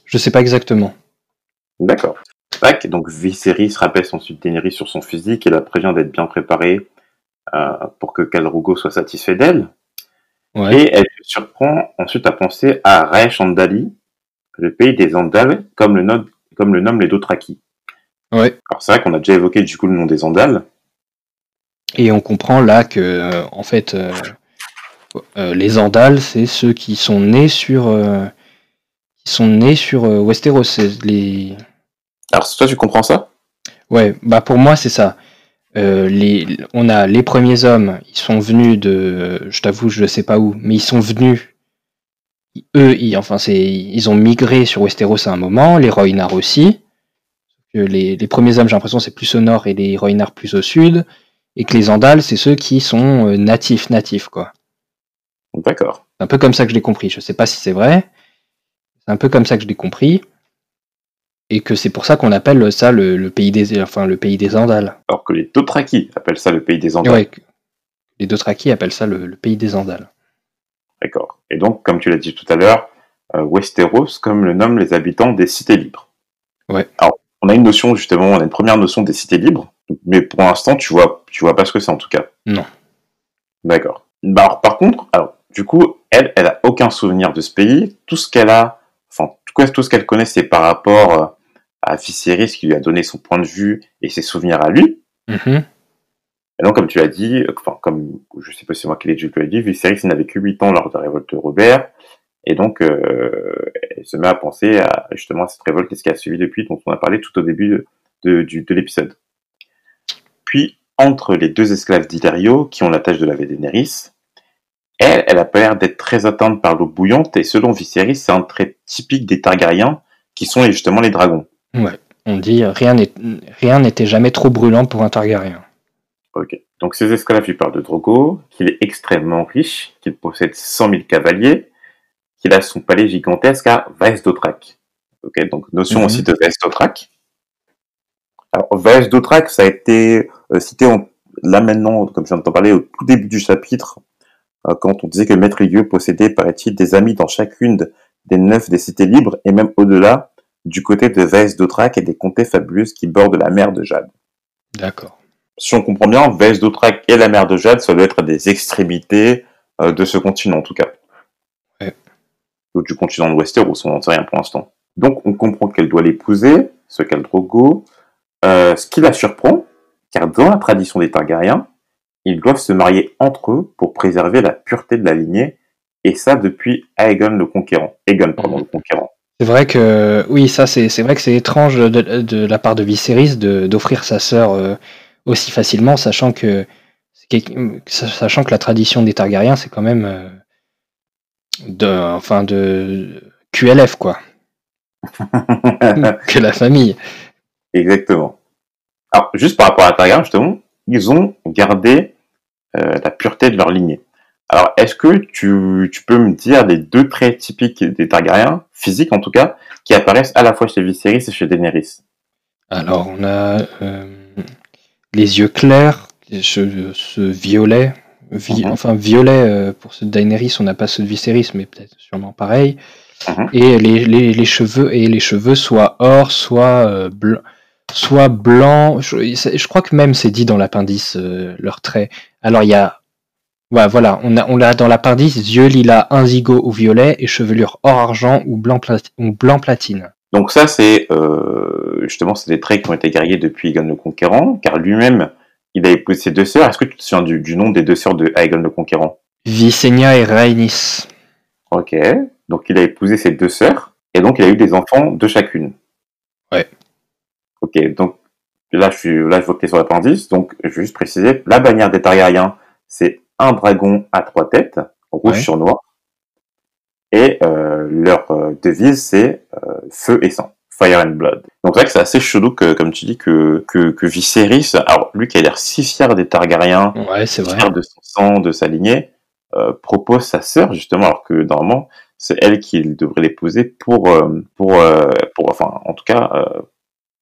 je sais pas exactement. D'accord. Tac, donc Viserys rappelle ensuite Daenerys sur son physique et la prévient d'être bien préparée euh, pour que Khal Drogo soit satisfait d'elle. Ouais. Et elle se surprend ensuite à penser à Raesh Andali, le pays des Andals, comme le, comme le nomment les Dothraki. Ouais. Alors c'est vrai qu'on a déjà évoqué du coup le nom des Andals. Et on comprend là que, euh, en fait, euh, euh, les Andals, c'est ceux qui sont nés sur, euh, qui sont nés sur euh, Westeros. Les, Alors toi tu comprends ça? Ouais, bah pour moi c'est ça. Euh, les, on a les premiers hommes, ils sont venus de, je t'avoue, je sais pas où, mais ils sont venus. Eux, ils, enfin c'est, ils ont migré sur Westeros à un moment. Les Roynards aussi. Que les, les premiers hommes, j'ai l'impression, c'est plus au nord et les Roynards plus au sud. Et que les Andals, c'est ceux qui sont euh, natifs, natifs quoi. D'accord. C'est un peu comme ça que je l'ai compris. Je sais pas si c'est vrai. C'est un peu comme ça que je l'ai compris. Et que c'est pour ça qu'on appelle ça le, le pays des, enfin le pays des Andals. Alors que les Dothraki appellent ça le pays des Andals. Ouais, les Dothraki appellent ça le, le pays des Andals. D'accord. Et donc, comme tu l'as dit tout à l'heure, euh, Westeros, comme le nomment les habitants des cités libres. Ouais. Alors, on a une notion, justement, on a une première notion des cités libres, mais pour l'instant, tu vois, tu vois pas ce que c'est en tout cas. Non. D'accord. Bah, alors, par contre, alors, du coup, elle, elle a aucun souvenir de ce pays. Tout ce qu'elle a, enfin, tout, ce qu'elle connaît, c'est par rapport euh, à Viserys qui lui a donné son point de vue et ses souvenirs à lui. Mhm. Et donc, comme tu l'as dit, enfin, comme je sais pas si c'est moi qui l'ai dit Viserys n'avait que 8 ans lors de la révolte de Robert. Et donc, euh, elle se met à penser à justement à cette révolte et ce qui a suivi depuis, dont on a parlé tout au début de, de, du- de l'épisode. Puis, entre les deux esclaves d'Hilario qui ont la tâche de laver Daenerys. Elle, elle a pas l'air d'être très atteinte par l'eau bouillante et selon Viserys, c'est un trait typique des Targaryens qui sont justement les dragons. Ouais. On dit rien n'est- rien n'était jamais trop brûlant pour un Targaryen. Ok. Donc ces esclaves lui parlent de Drogo, qu'il est extrêmement riche, qu'il possède 100 000 cavaliers, qu'il a son palais gigantesque à Vaes d'Otrak. Ok. Donc notion Mhm. aussi de Vaes d'Otrak. Alors ça a été euh, cité en- là maintenant, comme je viens de t'en parler, au tout début du chapitre, euh, quand on disait que Maître Lieu possédait, paraît-il, des amis dans chacune de- des neuf des cités libres, et même au-delà, du côté de Vaes d'Otrak et des comtés fabuleuses qui bordent la mer de Jade D'accord. si on comprend bien, Vès d'Otrak et la mer de Jade, ça doit être des extrémités euh, de ce continent, en tout cas. Ouais. Ou du continent de Westeros, on n'en sait rien pour l'instant. Donc, on comprend qu'elle doit l'épouser, ce qu'elle Drogo, euh, ce qui la surprend, car dans la tradition des Targaryens, ils doivent se marier entre eux pour préserver la pureté de la lignée, et ça depuis Aegon le Conquérant. Aegon, pardon, le Conquérant. C'est vrai que oui, ça c'est c'est vrai que c'est étrange de, de la part de Viserys de d'offrir sa sœur euh, aussi facilement, sachant que sachant la tradition des Targaryens c'est quand même euh, de enfin de QLF quoi, que la famille. Exactement. Alors, juste par rapport à Targaryen, justement, ils ont gardé euh, la pureté de leur lignée. Alors, est-ce que tu, tu peux me dire les deux traits typiques des Targaryens, physiques en tout cas, qui apparaissent à la fois chez Viserys et chez Daenerys? Alors on a euh, les yeux clairs, ce, ce violet, vi- Mhm. enfin violet euh, pour ceux de Daenerys, on n'a pas ceux de Viserys, mais peut-être sûrement pareil. Mhm. Et les, les, les cheveux et les cheveux soit or, soit euh, blanc, soit blanc. Je, crois que même c'est dit dans l'appendice euh, leurs traits. Alors il y a Ouais, voilà, on a, on a dans l'appendice yeux lilas, indigo ou violet et chevelure or argent ou blanc, ou blanc platine. Donc ça, c'est euh, justement, c'est des traits qui ont été guerriers depuis Aegon le Conquérant, car lui-même, il a épousé ses deux sœurs. Est-ce que tu te souviens du, du nom des deux sœurs de Aegon le Conquérant? Visenya et Rhaenys. Ok. Donc il a épousé ses deux sœurs, et donc il a eu des enfants de chacune. Ouais. Ok, donc là je suis là je sur l'appendice, donc je vais juste préciser, la bannière des Targaryens, c'est un dragon à trois têtes, rouge Ouais. sur noir, et euh, leur euh, devise c'est euh, feu et sang, fire and blood. Donc c'est vrai que c'est assez chelou que, comme tu dis, que, que, que Viserys, alors lui qui a l'air si fier des Targaryens, Ouais, c'est vrai. fier de son sang, de sa lignée, propose sa sœur justement, alors que normalement c'est elle qui devrait l'épouser pour pour pour enfin en tout cas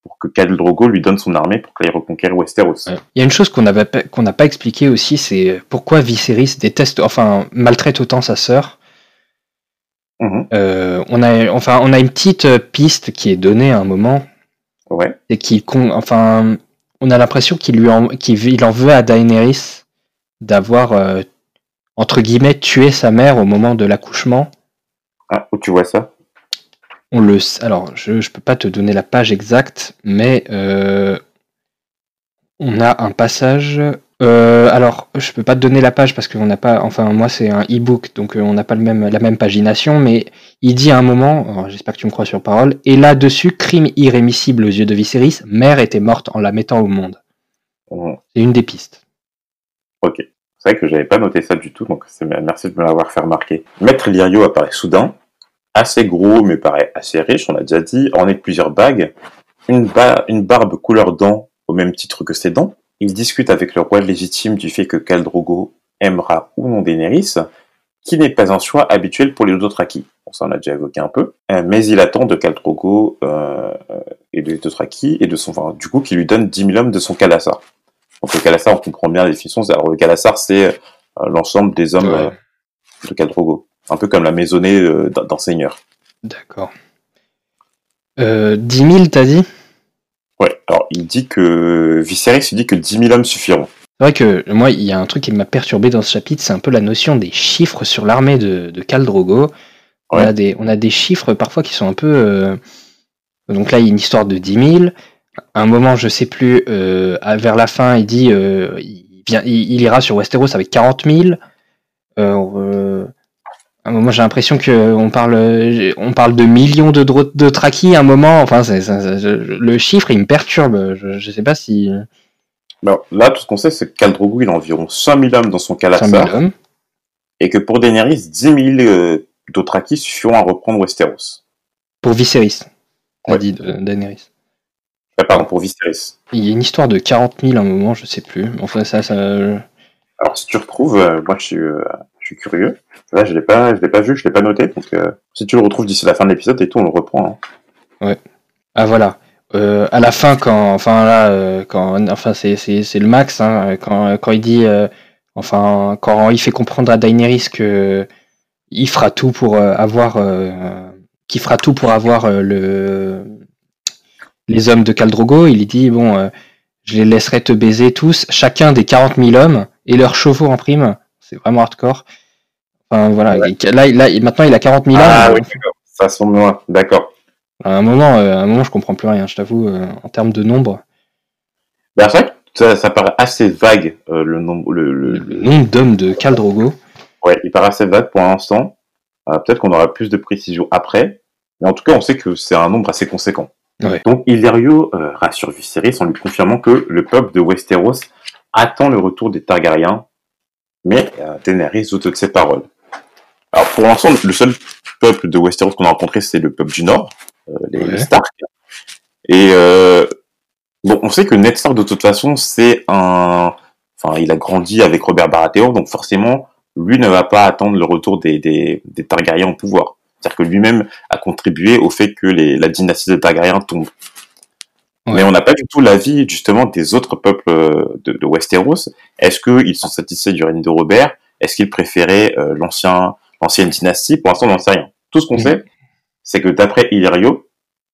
pour que Khal Drogo lui donne son armée pour qu'elle aille reconquérir Westeros. Ouais. Il y a une chose qu'on pas- qu'on n'a pas expliqué aussi, c'est pourquoi Viserys déteste, enfin maltraite autant sa sœur. Mhm. Euh, on a, enfin, on a une petite euh, piste qui est donnée à un moment, Ouais. et qui, enfin, on a l'impression qu'il lui en, qu'il il en veut à Daenerys d'avoir euh, entre guillemets tué sa mère au moment de l'accouchement. Ah, où tu vois ça? On le, s- alors je, je peux pas te donner la page exacte, mais euh, on a un passage. euh, alors, je peux pas te donner la page parce qu'on n'a pas. Enfin, moi, c'est un e-book, donc euh, on n'a pas le même, la même pagination. Mais il dit à un moment, j'espère que tu me crois sur parole, et là-dessus, crime irrémissible aux yeux de Viserys, mère était morte en la mettant au monde. Mhm. C'est une des pistes. C'est vrai que j'avais pas noté ça du tout, donc merci de me l'avoir fait remarquer. Maître Lyrio apparaît soudain, assez gros mais paraît assez riche, on l'a déjà dit, orné de plusieurs bagues, une, ba- une barbe couleur dent au même titre que ses dents. Il discute avec le roi légitime du fait que Khal Drogo aimera ou non Daenerys, qui n'est pas un choix habituel pour les Dothraki. On s'en a déjà évoqué un peu, Euh, mais il attend de Khal Drogo euh, et de Dothraki et de son, enfin, du coup, qui lui donne 10 000 hommes de son Kalassar. Donc le Kalassar, on comprend bien la définition. Alors le Kalassar, c'est euh, l'ensemble des hommes Ouais. euh, de Khal Drogo, un peu comme la maisonnée euh, d'un d'un seigneur. D'accord. Euh, 10 000, t'as dit? Ouais. Alors il dit que Viserys, il dit que 10 000 hommes suffiront. C'est vrai que moi, il y a un truc qui m'a perturbé dans ce chapitre, c'est un peu la notion des chiffres sur l'armée de, de Khal Drogo. On, Ouais. a des, on a des chiffres parfois qui sont un peu. euh, Donc là, il y a une histoire de 10 000. À un moment, je sais plus, euh, vers la fin, il dit euh, il, vient, il, il ira sur Westeros avec 40 000. Euh, euh, un moment, j'ai l'impression qu'on parle, on parle de millions de, de traki à un moment. Enfin, le chiffre, il me perturbe. Je, je sais pas si. Bon, là, tout ce qu'on sait, c'est que Khal Drogo, il a environ 100 000 hommes dans son 100 000 Kalassar, hommes. et que pour Daenerys, 10 000 euh, Dothraki suffiront à reprendre Westeros. Pour Viserys, a Ouais. dit de- Daenerys. Ah, pardon, pour Viserys. Il y a une histoire de 40 000 à un moment, je sais plus. Enfin, ça, ça... Alors, si tu retrouves, euh, moi, je suis, euh, je suis curieux. Là, je l'ai pas, je l'ai pas vu, je l'ai pas noté, donc si tu le retrouves d'ici la fin de l'épisode et tout, on le reprend. hein. Ah voilà. Euh, à la fin, quand, enfin là, euh, quand, enfin c'est c'est le max, hein, quand quand il dit, euh, enfin quand il fait comprendre à Daenerys que il fera tout pour avoir, qu'il fera tout pour avoir le les hommes de Khal Drogo, il dit bon, je les laisserai te baiser tous, chacun des 40 000 hommes et leurs chevaux en prime. C'est vraiment hardcore. Enfin voilà. Ouais. Là, là, maintenant il a 40 000 Ah hommes. oui. Ça semble loin, d'accord. À un moment, euh, à un moment, je comprends plus rien. Je t'avoue, euh, en termes de nombre. Ben, c'est vrai que ça, ça paraît assez vague, euh, le nombre, le, le- le nombre d'hommes de Khal Drogo. ouais, il paraît assez vague pour l'instant. Euh, Peut-être qu'on aura plus de précision après. Mais en tout cas, on sait que c'est un nombre assez conséquent. Ouais. Donc, Illyrio euh, rassure Viserys en lui confirmant que le peuple de Westeros attend le retour des Targaryens. Mais euh, Daenerys doute de ses paroles. Alors, pour l'instant, le seul peuple de Westeros qu'on a rencontré, c'est le peuple du Nord, euh, les, Ouais. Stark. Et euh, bon, on sait que Ned Stark, de toute façon, c'est un... Enfin, il a grandi avec Robert Baratheon, donc forcément, lui ne va pas attendre le retour des, des, des Targaryens au pouvoir. C'est-à-dire que lui-même a contribué au fait que les, la dynastie des Targaryens tombe. Ouais. Mais on n'a pas du tout l'avis justement des autres peuples euh, de, de Westeros. Est-ce qu'ils sont satisfaits du règne de Robert? Est-ce qu'ils préféraient euh, l'ancien l'ancienne dynastie? Pour l'instant, on n'en sait rien. Tout ce qu'on Mhm. sait, c'est que d'après Illyrio,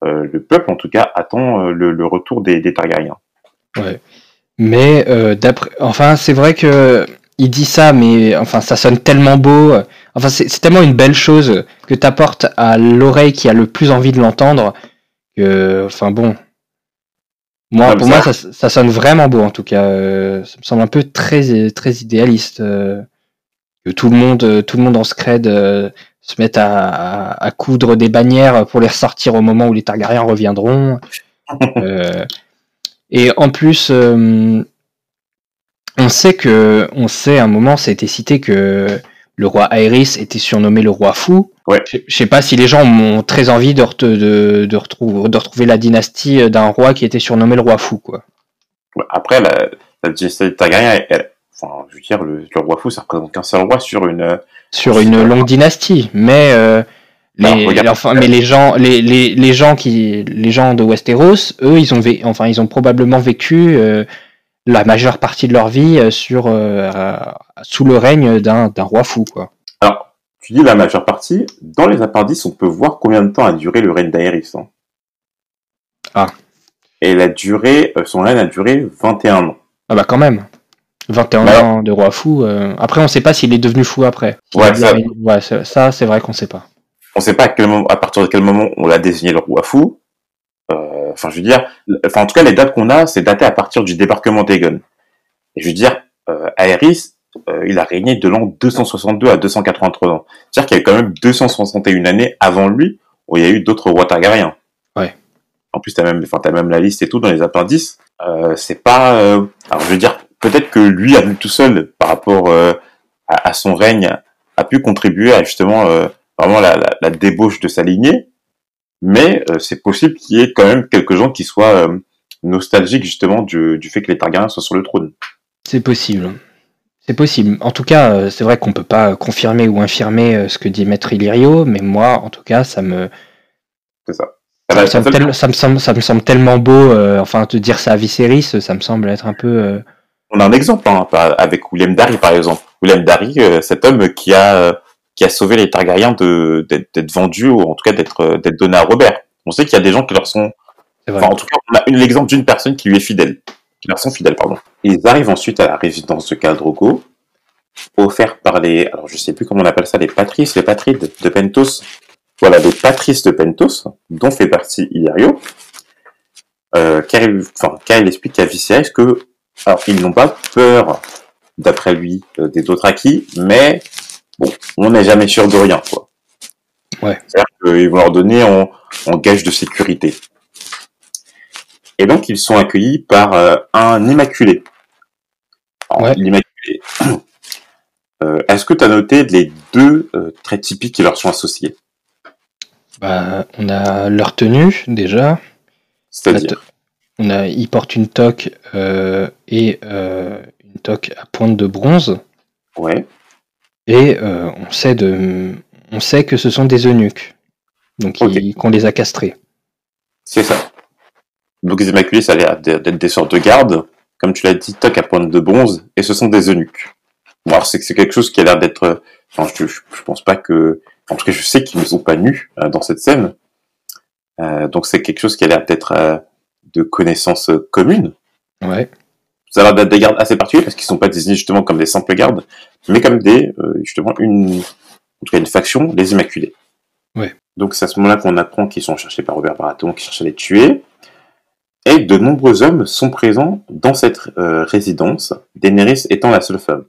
euh, le peuple en tout cas attend euh, le, le retour des, des Targaryens. Mais euh, d'après, enfin, c'est vrai que il dit ça, mais enfin, ça sonne tellement beau. Enfin, c'est c'est tellement une belle chose que t'apportes à l'oreille qui a le plus envie de l'entendre. Que, enfin, bon. Moi, pour moi, ça, ça sonne vraiment beau en tout cas. Euh, ça me semble un peu très, très idéaliste. euh, que tout le monde, euh, tout le monde en scred euh, se mette à, à, à coudre des bannières pour les ressortir au moment où les Targaryens reviendront. Euh, et en plus, on sait que, on sait à un moment, ça a été cité que le roi Aerys était surnommé le roi fou. Ouais. Je, je sais pas si les gens ont très envie de, rete- de, de, retrouver, de retrouver la dynastie d'un roi qui était surnommé le roi fou, quoi. Après, la, la dynastie elle- enfin, je veux dire, le, le roi fou, ça représente qu'un seul roi sur une... euh, Sur une longue dynastie, mais euh, les, Alors, regarde. enfin, mais les gens, les, les, les gens qui, les gens de Westeros, eux, ils ont, vé- enfin, ils ont probablement vécu euh, la majeure partie de leur vie euh, sur, euh, euh, sous le règne d'un roi fou, quoi. Alors, tu dis la majeure partie, dans les appendices, on peut voir combien de temps a duré le règne d'Aerys. hein. Ah. Et la durée, son règne a duré 21 ans. Ah bah quand même. 21 Bah, ans de roi fou. euh, Après, on sait pas s'il est devenu fou après. Ouais, ça-. Ouais, ça, c'est vrai qu'on sait pas. On sait pas à, quel moment, à partir de quel moment on l'a désigné le roi fou. Euh, Enfin, je veux dire, enfin, en tout cas, les dates qu'on a, c'est daté à partir du débarquement d'Egon. Et je veux dire, euh, Aerys, euh, il a régné de l'an 262 à 283 ans. C'est-à-dire qu'il y a quand même 261 années avant lui où il y a eu d'autres rois Targaryens. Ouais. En plus, t'as même, enfin, t'as même la liste et tout dans les appendices. Euh, c'est pas, euh, alors je veux dire, peut-être que lui, à lui tout seul, par rapport euh, à, à son règne, a pu contribuer à justement vraiment la, la, la débauche de sa lignée. Mais euh, c'est possible qu'il y ait quand même quelques gens qui soient euh, nostalgiques justement du, du fait que les Targaryens soient sur le trône. C'est possible. C'est possible. En tout cas, euh, c'est vrai qu'on peut pas confirmer ou infirmer ce que dit Maître Illyrio, mais moi, en tout cas, ça me, C'est ça. ça, me semble ça, tel- ça me semble, ça me semble tellement beau. euh, enfin, te dire ça à Viserys, ça me semble être un peu. euh, On a un exemple hein, avec William Darry par exemple. William Darry, cet homme qui a qui a sauvé les Targaryens de d'être d'être vendus ou en tout cas d'être euh, d'être donné à Robert. On sait qu'il y a des gens qui leur sont c'est vrai. Enfin, en tout cas, on a une- l'exemple d'une personne qui lui est fidèle, qui leur sont fidèles, pardon. Ils arrivent ensuite à la résidence de Khal Drogo, offerte par les, alors je sais plus comment on appelle ça, les patrices, les patrides de Pentos. Voilà, les patrices de Pentos, dont fait partie Illyrio. Euh, car il, enfin, car il explique à Viserys que, alors, ils n'ont pas peur, d'après lui, euh, des Dothraki, mais, bon, on n'est jamais sûr de rien, quoi. Ouais. C'est-à-dire qu'ils vont leur donner en, en gage de sécurité. Et donc, ils sont accueillis par euh, un immaculé. Ouais. l'Immaculée. Euh, Est-ce que tu as noté les deux euh, traits typiques qui leur sont associés? Bah, on a leur tenue déjà. C'est-à-dire? On a, ils portent une toque et une toque à pointe de bronze. Ouais, Et euh, on, sait de, on sait que ce sont des eunuques. Donc, qu'on les a castrés. c'est ça. Donc les Immaculés, ça a l'air d'être des sortes de gardes. Comme tu l'as dit, toc à pointe de bronze, et ce sont des eunuques. Bon, alors c'est que c'est quelque chose qui a l'air d'être... Enfin, je, je, je pense pas que... En tout cas, je sais qu'ils ne sont pas nus euh, dans cette scène. Euh, donc c'est quelque chose qui a l'air d'être euh, de connaissance euh, commune. Ouais. Ça a l'air d'être des gardes assez particuliers parce qu'ils sont pas désignés justement comme des simples gardes, mais comme des euh, justement une en tout cas une faction, les Immaculés. Ouais. Donc c'est à ce moment-là qu'on apprend qu'ils sont cherchés par Robert Baratheon, qui cherche à les tuer, et de nombreux hommes sont présents dans cette euh, résidence, Daenerys étant la seule femme.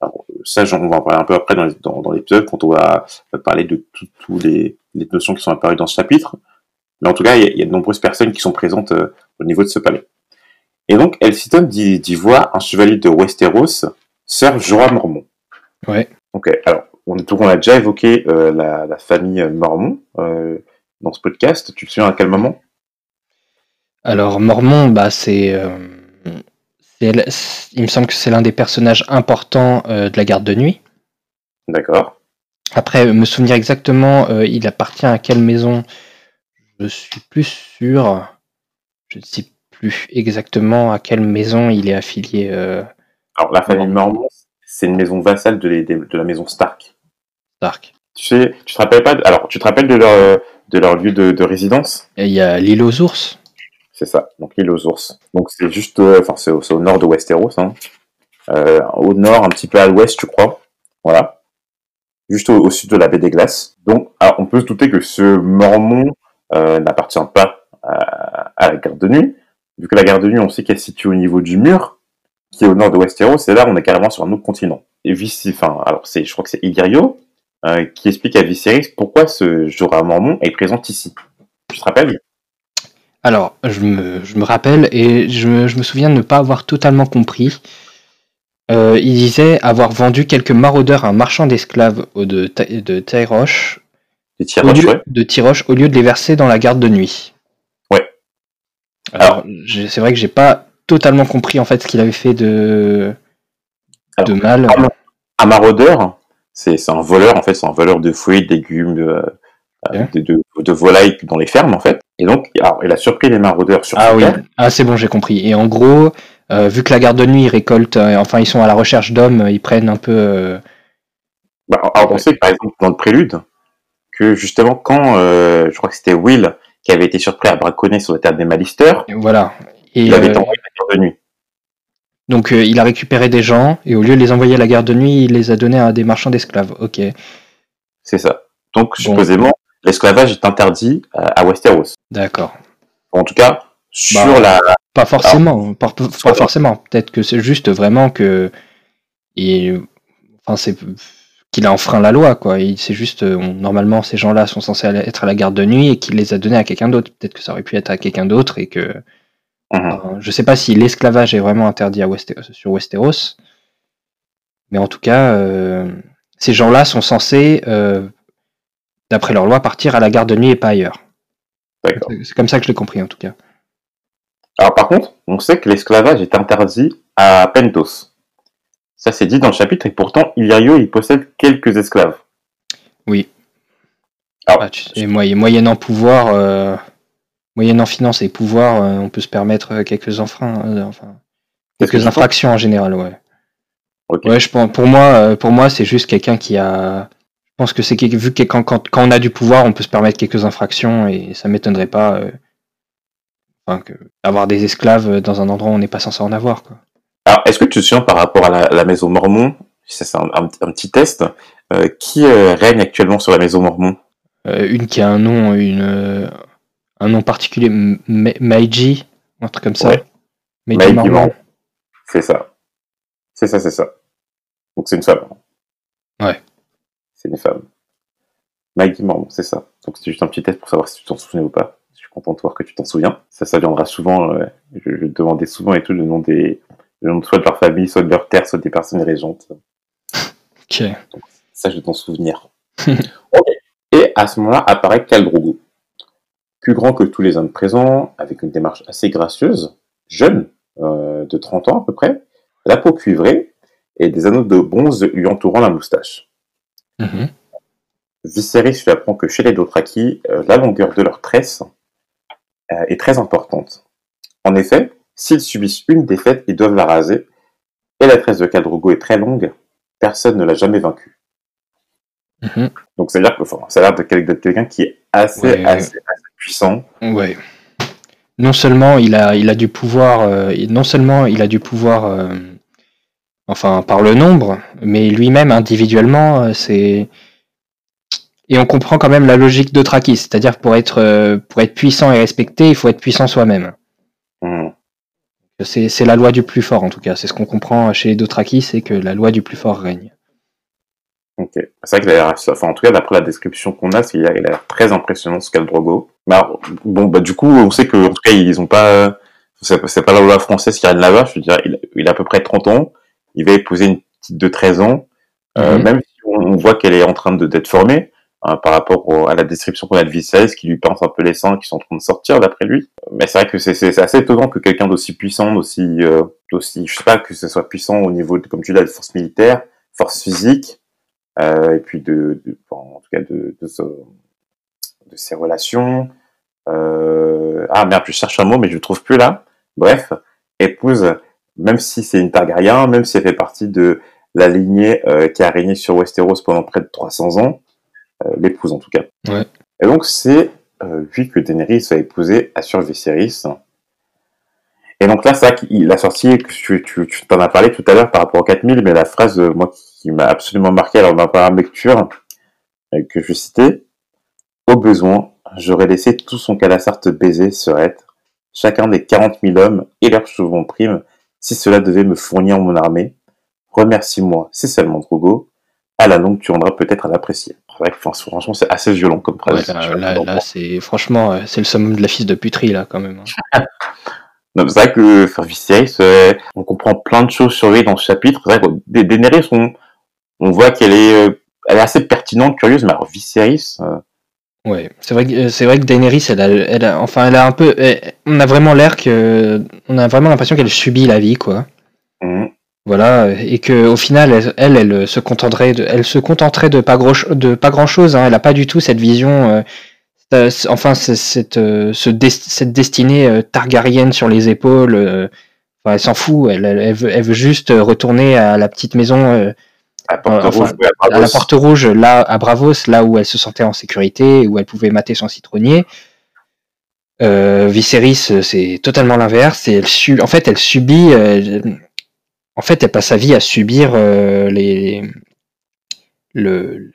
Alors, ça, on va en parler un peu après dans, dans, dans l'épisode, quand on va parler de toutes les, les notions qui sont apparues dans ce chapitre. Mais en tout cas, il y, a- il y a de nombreuses personnes qui sont présentes euh, au niveau de ce palais. Et donc, Elsiton d'y d'y voir un chevalier de Westeros, Sir Jorah Mormont. Ouais. Ok, alors, on, donc on a déjà évoqué euh, la, la famille Mormont euh, dans ce podcast. Tu te souviens à quel moment? Alors, Mormon, bah, c'est. euh, il me semble que c'est l'un des personnages importants euh, de la garde de nuit. D'accord. Après, me souvenir exactement, euh, il appartient à quelle maison? Je suis plus sûr. Je ne sais plus exactement à quelle maison il est affilié. euh, Alors, la famille Mormont, c'est une maison vassale de, les- de la maison Stark. Stark. Tu sais, tu te rappelles pas de- Alors, tu te rappelles de leur, euh, de leur lieu de, de résidence? Il y a l'île aux ours. C'est ça, donc l'île aux ours. Donc c'est juste, euh, enfin c'est au, nord de Westeros, hein. Euh, au nord, un petit peu à l'ouest, je crois. Voilà. Juste au, au sud de la baie des Glaces. Donc, alors, on peut se douter que ce Mormon euh, n'appartient pas à, à la garde de nuit, vu que la garde de nuit, on sait qu'elle se situe au niveau du mur, qui est au nord de Westeros, et là, on est carrément sur un autre continent. Et Vici, enfin, alors c'est, je crois que c'est Illyrio euh, qui explique à Viserys pourquoi ce Jorah Mormon est présent ici. Tu te rappelles? Alors, je me, je me rappelle et je, me- je me souviens de ne pas avoir totalement compris. Euh, il disait avoir vendu quelques maraudeurs à un marchand d'esclaves de, Tyroche, Les au Tiroches, lieu, ouais. de Tyroche, au lieu de les verser dans la garde de nuit. Ouais. Alors, c'est vrai que j'ai pas totalement compris en fait ce qu'il avait fait de, de mal. un maraudeur, c'est un voleur en fait, c'est un voleur de fruits, de légumes, de, euh, de, de, de volailles dans les fermes en fait. Et donc, alors, il a surpris les maraudeurs sur Ah oui, terre. ah c'est bon, j'ai compris. Et en gros, euh, vu que la garde de nuit ils récoltent, euh, enfin ils sont à la recherche d'hommes, ils prennent un peu. euh, Bah, alors, on sait par exemple dans le prélude que justement quand, euh, je crois que c'était Will qui avait été surpris à braconner sur la terre des Malisters, voilà. Et, il avait euh, envoyé à la garde de nuit. donc euh, il a récupéré des gens et au lieu de les envoyer à la garde de nuit, il les a donnés à des marchands d'esclaves. Ok. C'est ça. Donc, Bon. supposément, l'esclavage est interdit euh, à Westeros. D'accord. En tout cas, sur Bah, la, Pas forcément. pas, pas forcément. Peut-être que c'est juste vraiment que. Et, enfin, c'est qu'il a enfreint la loi, quoi. C'est juste. euh, on- normalement, ces gens-là sont censés être à la garde de nuit et qu'il les a donnés à quelqu'un d'autre. Peut-être que ça aurait pu être à quelqu'un d'autre et que. Mhm. Je sais pas si l'esclavage est vraiment interdit à Weste- sur Westeros. Mais en tout cas, euh, ces gens-là sont censés, euh, d'après leur loi, partir à la garde de nuit et pas ailleurs. C'est comme ça que je l'ai compris, en tout cas. Alors par contre, on sait que l'esclavage est interdit à Pentos. Ça c'est dit dans le chapitre et pourtant Illyrio il possède quelques esclaves. Oui. Alors, Ah, tu sais, moy- moyennant pouvoir, euh, moyennant finance et pouvoir, euh, on peut se permettre euh, quelques enfreins, euh, enfin, Qu'est-ce que quelques infractions en général, ouais. Ouais, je pense, pour moi, pour moi, c'est juste quelqu'un qui a. Je pense que c'est vu que quand, quand, quand on a du pouvoir, on peut se permettre quelques infractions et ça m'étonnerait pas. euh, enfin, que avoir des esclaves dans un endroit où on n'est pas censé en avoir, quoi. Alors est-ce que tu te souviens par rapport à la, la maison Mormon, ça c'est un, un- un petit test, euh, qui euh, règne actuellement sur la maison Mormon? Euh, une qui a un nom, une, un nom particulier, Meiji, un truc comme ça. Ouais. Meiji Mormon. Mormon. C'est ça. C'est ça, c'est ça. Donc c'est une femme. Ouais. C'est une femme. Maggie Mormon, c'est ça. Donc c'est juste un petit test pour savoir si tu t'en souviens ou pas. Je suis content de voir que tu t'en souviens. Ça, ça viendra souvent. je, je demandais souvent et tout le nom des, soit de leur famille, soit de leur terre, soit des personnes régentes. Ok. Ça, je t'en souvenir. Ok. Et à ce moment-là apparaît Khal Drogo. Plus grand que tous les hommes présents, avec une démarche assez gracieuse, jeune, euh, de 30 ans à peu près, la peau cuivrée et des anneaux de bronze lui entourant la moustache. Viserys lui apprend que chez les Dothraki, euh, la longueur de leur tresse euh, est très importante. En effet, s'ils subissent une défaite, ils doivent la raser, et la tresse de Khal Drogo est très longue, personne ne l'a jamais vaincue. Mhm. Donc enfin, ça a l'air de quel- d'être quelqu'un qui est assez, Ouais. assez, assez puissant. Ouais. Non seulement il a, il a du pouvoir, euh, non seulement il a du pouvoir, euh, enfin par le nombre, mais lui-même individuellement, euh, c'est et on comprend quand même la logique de Trakis, c'est-à-dire pour être pour être puissant et respecté, il faut être puissant soi-même. C'est la loi du plus fort en tout cas. C'est ce qu'on comprend chez les Dothraki, c'est que la loi du plus fort règne. Ok. C'est vrai qu'il a l'air, enfin, en tout cas, d'après la description qu'on a, il a l'air très impressionnant, ce Khal Drogo. Alors, bon, bah, du coup, on sait que, en tout cas, ils ont pas, c'est pas la loi française qui règne là-bas, je veux dire, il, il a à peu près 30 ans, il va épouser une petite de 13 ans, euh, Mhm. même si on, on voit qu'elle est en train de, d'être formée, hein, par rapport au- à la description qu'on a de Viserys, qui lui pince un peu les seins qui sont en train de sortir, d'après lui. Mais c'est vrai que c'est, assez étonnant que quelqu'un d'aussi puissant, d'aussi, euh, d'aussi, je sais pas, que ce soit puissant au niveau, de, comme tu l'as, de force militaire, force physique, euh, et puis de, de- en tout cas de, de, ce- de ses relations. Euh, ah merde, je cherche un mot, mais je le trouve plus là. Bref, épouse, même si c'est une Targaryen, même si elle fait partie de la lignée euh, qui a régné sur Westeros pendant près de 300 ans, l'épouse en tout cas. Ouais. Et donc c'est euh, lui que Daenerys va épouser Assur Viserys. Et donc là, c'est vrai qu'il a sorti, que tu, tu, tu t'en as parlé tout à l'heure par rapport au 4000, mais la phrase, euh, moi, qui m'a absolument marqué lors de ma première lecture, euh, que je citais, au besoin, j'aurais laissé tout son calassar te baiser, serait chacun des 40 000 hommes et leurs chevaux en prime, si cela devait me fournir mon armée. Remercie-moi, c'est seulement Drogo. À la longue, tu rendras peut-être à l'apprécier. C'est vrai que, enfin, franchement, c'est assez violent comme Ouais, phrase. là, là, là, c'est franchement, euh, c'est le summum de la fille de puterie là quand même. hein. C'est vrai que enfin, Viserys, euh, on comprend plein de choses sur lui dans ce chapitre. C'est vrai que Da- Daenerys, on, on voit qu'elle est, euh, elle est assez pertinente, curieuse, mais alors Viserys, euh, Ouais, c'est vrai que euh, c'est vrai que Daenerys, elle a, elle a- enfin, elle a un peu, elle- on a vraiment l'air que, on a vraiment l'impression qu'elle subit la vie, quoi. hum, Voilà, et que au final, elle, elle, elle se contenterait de, elle se contenterait de pas gros, de pas grand chose. Hein. Elle a pas du tout cette vision, euh, euh, enfin, cette, euh, ce des- cette destinée euh, targaryenne sur les épaules. euh, enfin, elle s'en fout. Elle, veut, elle veut juste retourner à la petite maison. euh, à la porte enfin, rouge, ouais, à à la Bravos. porte rouge, là, à Bravos, là où elle se sentait en sécurité, où elle pouvait mater son citronnier. Euh, Viserys, euh, c'est totalement l'inverse. En fait, elle subit. En fait, elle passe sa vie à subir euh, les le,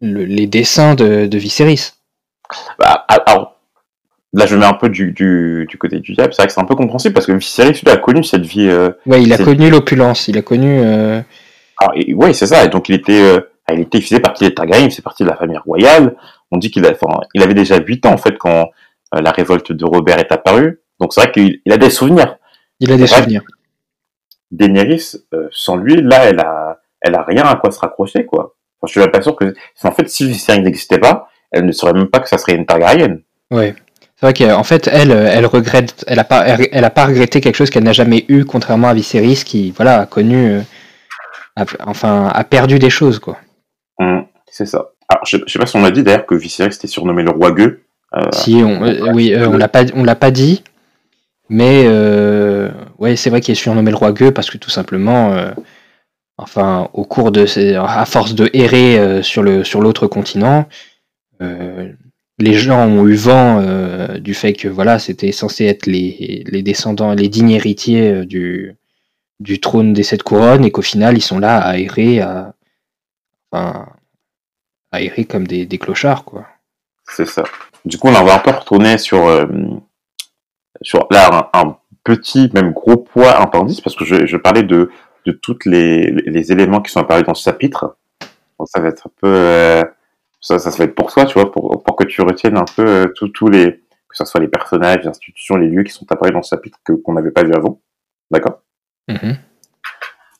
le- les dessins de, de Viserys. Bah, alors, là, je mets un peu du, du, du côté du diable. C'est vrai que c'est un peu compréhensible parce que Viserys, lui, a connu cette vie. Euh... Ouais, il a connu l'opulence. Il a connu. euh, Alors, et- ouais, c'est ça. Et donc, il était, euh, il était, il faisait partie des Targaryens, il faisait partie de la famille royale. On dit qu'il enfin, il avait déjà 8 ans, en fait, quand euh, la révolte de Robert est apparue. Donc, c'est vrai qu'il il a des souvenirs. il a des souvenirs. Daenerys, euh, sans lui, là, elle a, elle a rien à quoi se raccrocher, quoi. Enfin, je suis même pas sûr que, en fait, si Viserys n'existait pas, elle ne saurait même pas que ça serait une Targaryenne. Ouais. C'est vrai qu'en fait, elle, euh, elle regrette, elle a pas, elle, elle a pas regretté quelque chose qu'elle n'a jamais eu, contrairement à Viserys qui, voilà, a connu, euh, a- enfin, a perdu des choses, quoi. Hum, c'est ça. Alors, je, je sais pas si on a dit d'ailleurs que Viserys était surnommé le roi gueux. Euh, Si, on, euh, oui, on l'a pas, on l'a pas dit, mais euh, ouais, c'est vrai qu'il est surnommé le roi gueux parce que tout simplement, euh, enfin, au cours de, à force de errer euh, sur le, sur l'autre continent, euh, les gens ont eu vent euh, du fait que voilà, c'était censé être les, les descendants, les dignes héritiers euh, du, du trône des sept couronnes et qu'au final, ils sont là à errer, à, enfin, à errer comme des, des clochards, quoi. C'est ça. Du coup, on va un peu retourner sur, sur là, un, un petit, même gros poids, un indice, parce que je, je parlais de, de tous les, les éléments qui sont apparus dans ce chapitre. Donc, ça va être un peu, euh, ça, ça va être pour toi, tu vois, pour, pour que tu retiennes un peu euh, tous les, que ce soit les personnages, les institutions, les lieux qui sont apparus dans ce chapitre que, qu'on n'avait pas vu avant. D'accord? Mhm.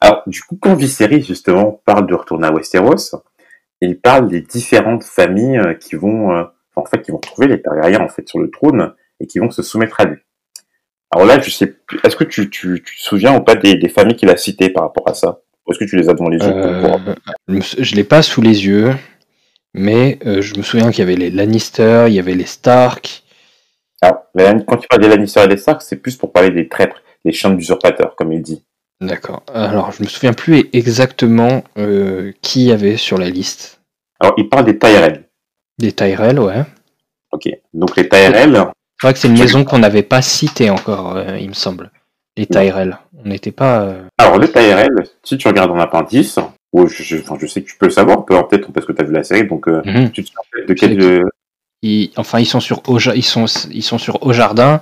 Alors, du coup, quand Viserys, justement, parle de retourner à Westeros, il parle des différentes familles euh, qui vont, euh, en fait, qui vont trouver les Targaryens, en fait, sur le trône et qui vont se soumettre à lui. Alors là, je sais plus, est-ce que tu, tu, tu te souviens ou pas des, des familles qu'il a citées par rapport à ça? Est-ce que tu les as devant les yeux? Euh, je je l'ai pas sous les yeux, mais euh, je me souviens qu'il y avait les Lannister, il y avait les Stark. Alors, quand il parle des Lannister et des Stark, c'est plus pour parler des traîtres, des chiens d'usurpateurs, comme il dit. D'accord. Alors, je me souviens plus exactement euh, qui y avait sur la liste. Alors, il parle des Tyrell. Des Tyrell, ouais. Ok. Donc, les Tyrell, C'est vrai que c'est une maison qu'on n'avait pas citée encore, euh, il me semble. Les Tyrell. On n'était pas. euh, alors, les Tyrell, si tu regardes dans l'appendice, ou je, je, enfin, je sais que tu peux le savoir, peu en tête, parce que tu as vu la série, donc, euh, mhm. tu te souviens de quel, euh, Ils- enfin, ils sont sur au, ils sont, ils sont sur au jardin.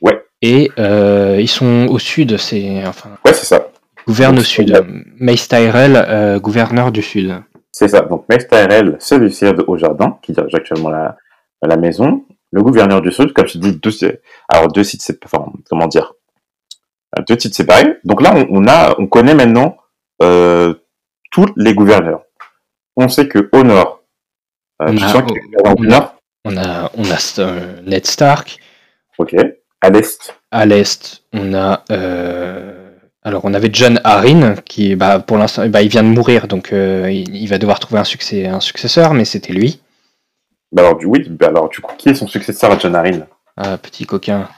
Ouais. Et ils sont au sud. C'est enfin ouais, c'est ça. gouverne au Donc, sud. Mace Tyrell, gouverneur du sud. C'est ça. Donc, Mace Tyrell, sire de Haut-Jardin, qui dirige actuellement la, la maison. Le gouverneur du Sud, comme je te dis, deux, alors deux sites, enfin, comment dire, Euh, deux titres séparés. Donc là, on, on a, on connaît maintenant euh, tous les gouverneurs. On sait que au nord, euh, On a- on a- nord, On a, on a euh, Ned Stark. ok. À l'est, À l'est, on a. alors, on avait John Arryn, qui, bah, pour l'instant, bah, il vient de mourir, donc il, il va devoir trouver un, succès, un successeur, mais c'était lui. Bah alors du oui, bah alors du coup, qui est son successeur à John Arryn Ah, petit coquin.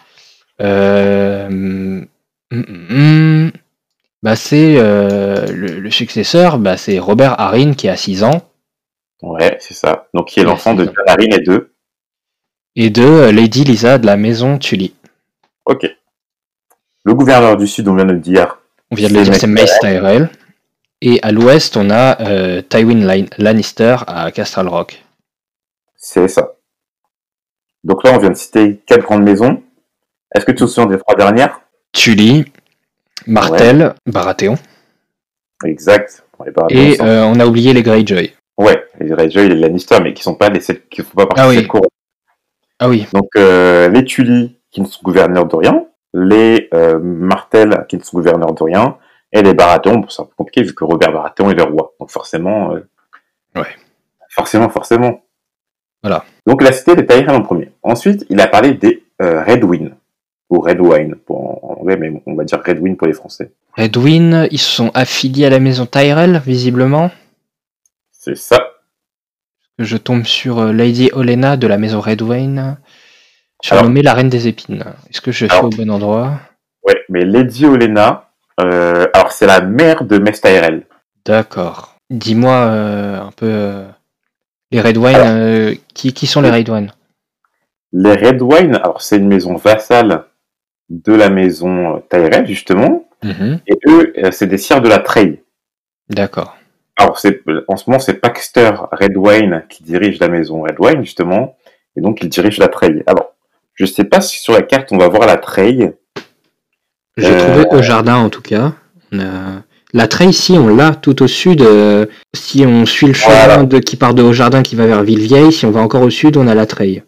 Euh, hum, hum, hum. bah, c'est euh, le, le successeur, bah, c'est Robert Arryn qui a 6 ans, Ouais, c'est ça. Donc qui est l'enfant de. John Arryn et de? et de euh, Lady Lisa de la maison Tully. Ok. Le gouverneur du Sud, on vient de le dire. On vient de le dire, c'est Mace Tyrell. Et à l'ouest, on a euh, Tywin Lan- Lannister à Castle Rock. C'est ça. Donc là, on vient de citer quatre grandes maisons. Est-ce que tu te souviens des trois dernières? Tully, Martell, Baratheon. Exact. On Et euh, on a oublié les Greyjoy. Ouais, les Greyjoy et les Lannister, mais qui sont pas les sept, qui font pas partie Ah de cette cour. Ah oui, Donc euh, les Tully, qui ne sont gouverneurs de rien, les euh, Martell, qui ne sont gouverneurs de rien, et les Baratheon, bon, c'est un peu compliqué vu que Robert Baratheon est le roi. Donc forcément... Ouais. Forcément, forcément. Voilà. Donc il a cité les Tyrell en premier. Ensuite, il a parlé des euh, ou Redwine pour, en anglais, mais on va dire Redwyn pour les Français. Redwyn, ils sont affiliés à la maison Tyrell, visiblement. C'est ça. Je tombe sur euh, Lady Olenna de la maison Redwyn, surnommée la Reine des Épines. Est-ce que je suis Alors- au bon endroit? Ouais, mais Lady Olenna, euh, alors c'est la mère de Mess Tyrell. D'accord. Dis-moi euh, un peu les Redwyn. Alors- euh, qui, qui sont les Redwyn Les Redwine, alors c'est une maison vassale de la maison euh, Tyrell, justement, Mhm. et eux, euh, c'est des sires de la Trey. D'accord. Alors, en ce moment, c'est Paxter Redwine qui dirige la maison Redwine, justement, et donc il dirige la Trey. Alors, je sais pas si sur la carte on va voir la Trey. J'ai Euh, trouvé au jardin en tout cas. On a- La Trey ici, on l'a tout au sud. euh, si on suit le chemin Voilà. de, qui part de Haut-Jardin qui va vers Villevieille, si on va encore au sud, on a la Trey.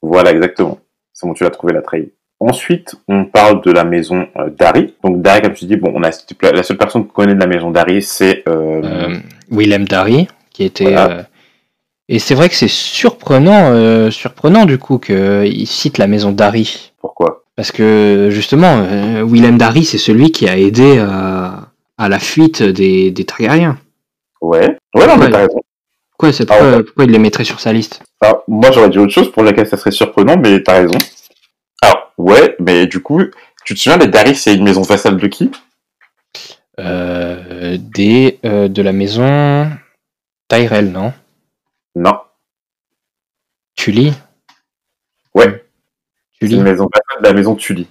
Voilà, exactement. C'est bon, tu l'as trouvé, la Trey. Ensuite, on parle de la maison euh, Dari. Donc, Dari, comme je dis, bon, on a, la seule personne qu'on connaît de la maison Dari, c'est, euh, Euh, Willem Darry, qui était. Voilà. Et c'est vrai que c'est surprenant, euh, surprenant du coup qu'il cite la maison Darry. pourquoi? Parce que justement, euh, Willem Darry, c'est celui qui a aidé à, à la fuite des, des Targaryens. Ouais. Ouais, non, mais t'as raison. Pourquoi, Ah pourquoi, ouais. pourquoi il les mettrait sur sa liste Alors, moi, j'aurais dit autre chose pour laquelle ça serait surprenant, mais t'as raison. Alors, ouais, mais du coup, tu te souviens, les Dari, c'est une maison vassale de qui? Euh, des, euh, De la maison Tyrell, non? Non. Tully Ouais. Tully une maison de la maison Tully.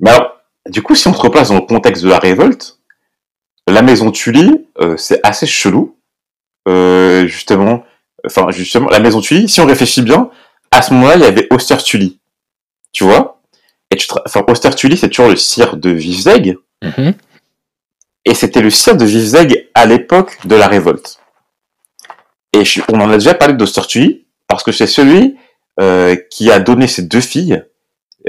Mais alors, du coup, si on se replace dans le contexte de la révolte, la maison Tully, euh, c'est assez chelou. Euh, justement, enfin, justement, la maison Tully, si on réfléchit bien, à ce moment-là, il y avait Oster Tully. Tu vois? Et tu enfin, Oster Tully, c'est toujours le sire de Vivzeg. Mhm. Et c'était le sire de Vivzeg à l'époque de la révolte. Et je- on en a déjà parlé d'Oster Tully, parce que c'est celui euh, qui a donné ses deux filles,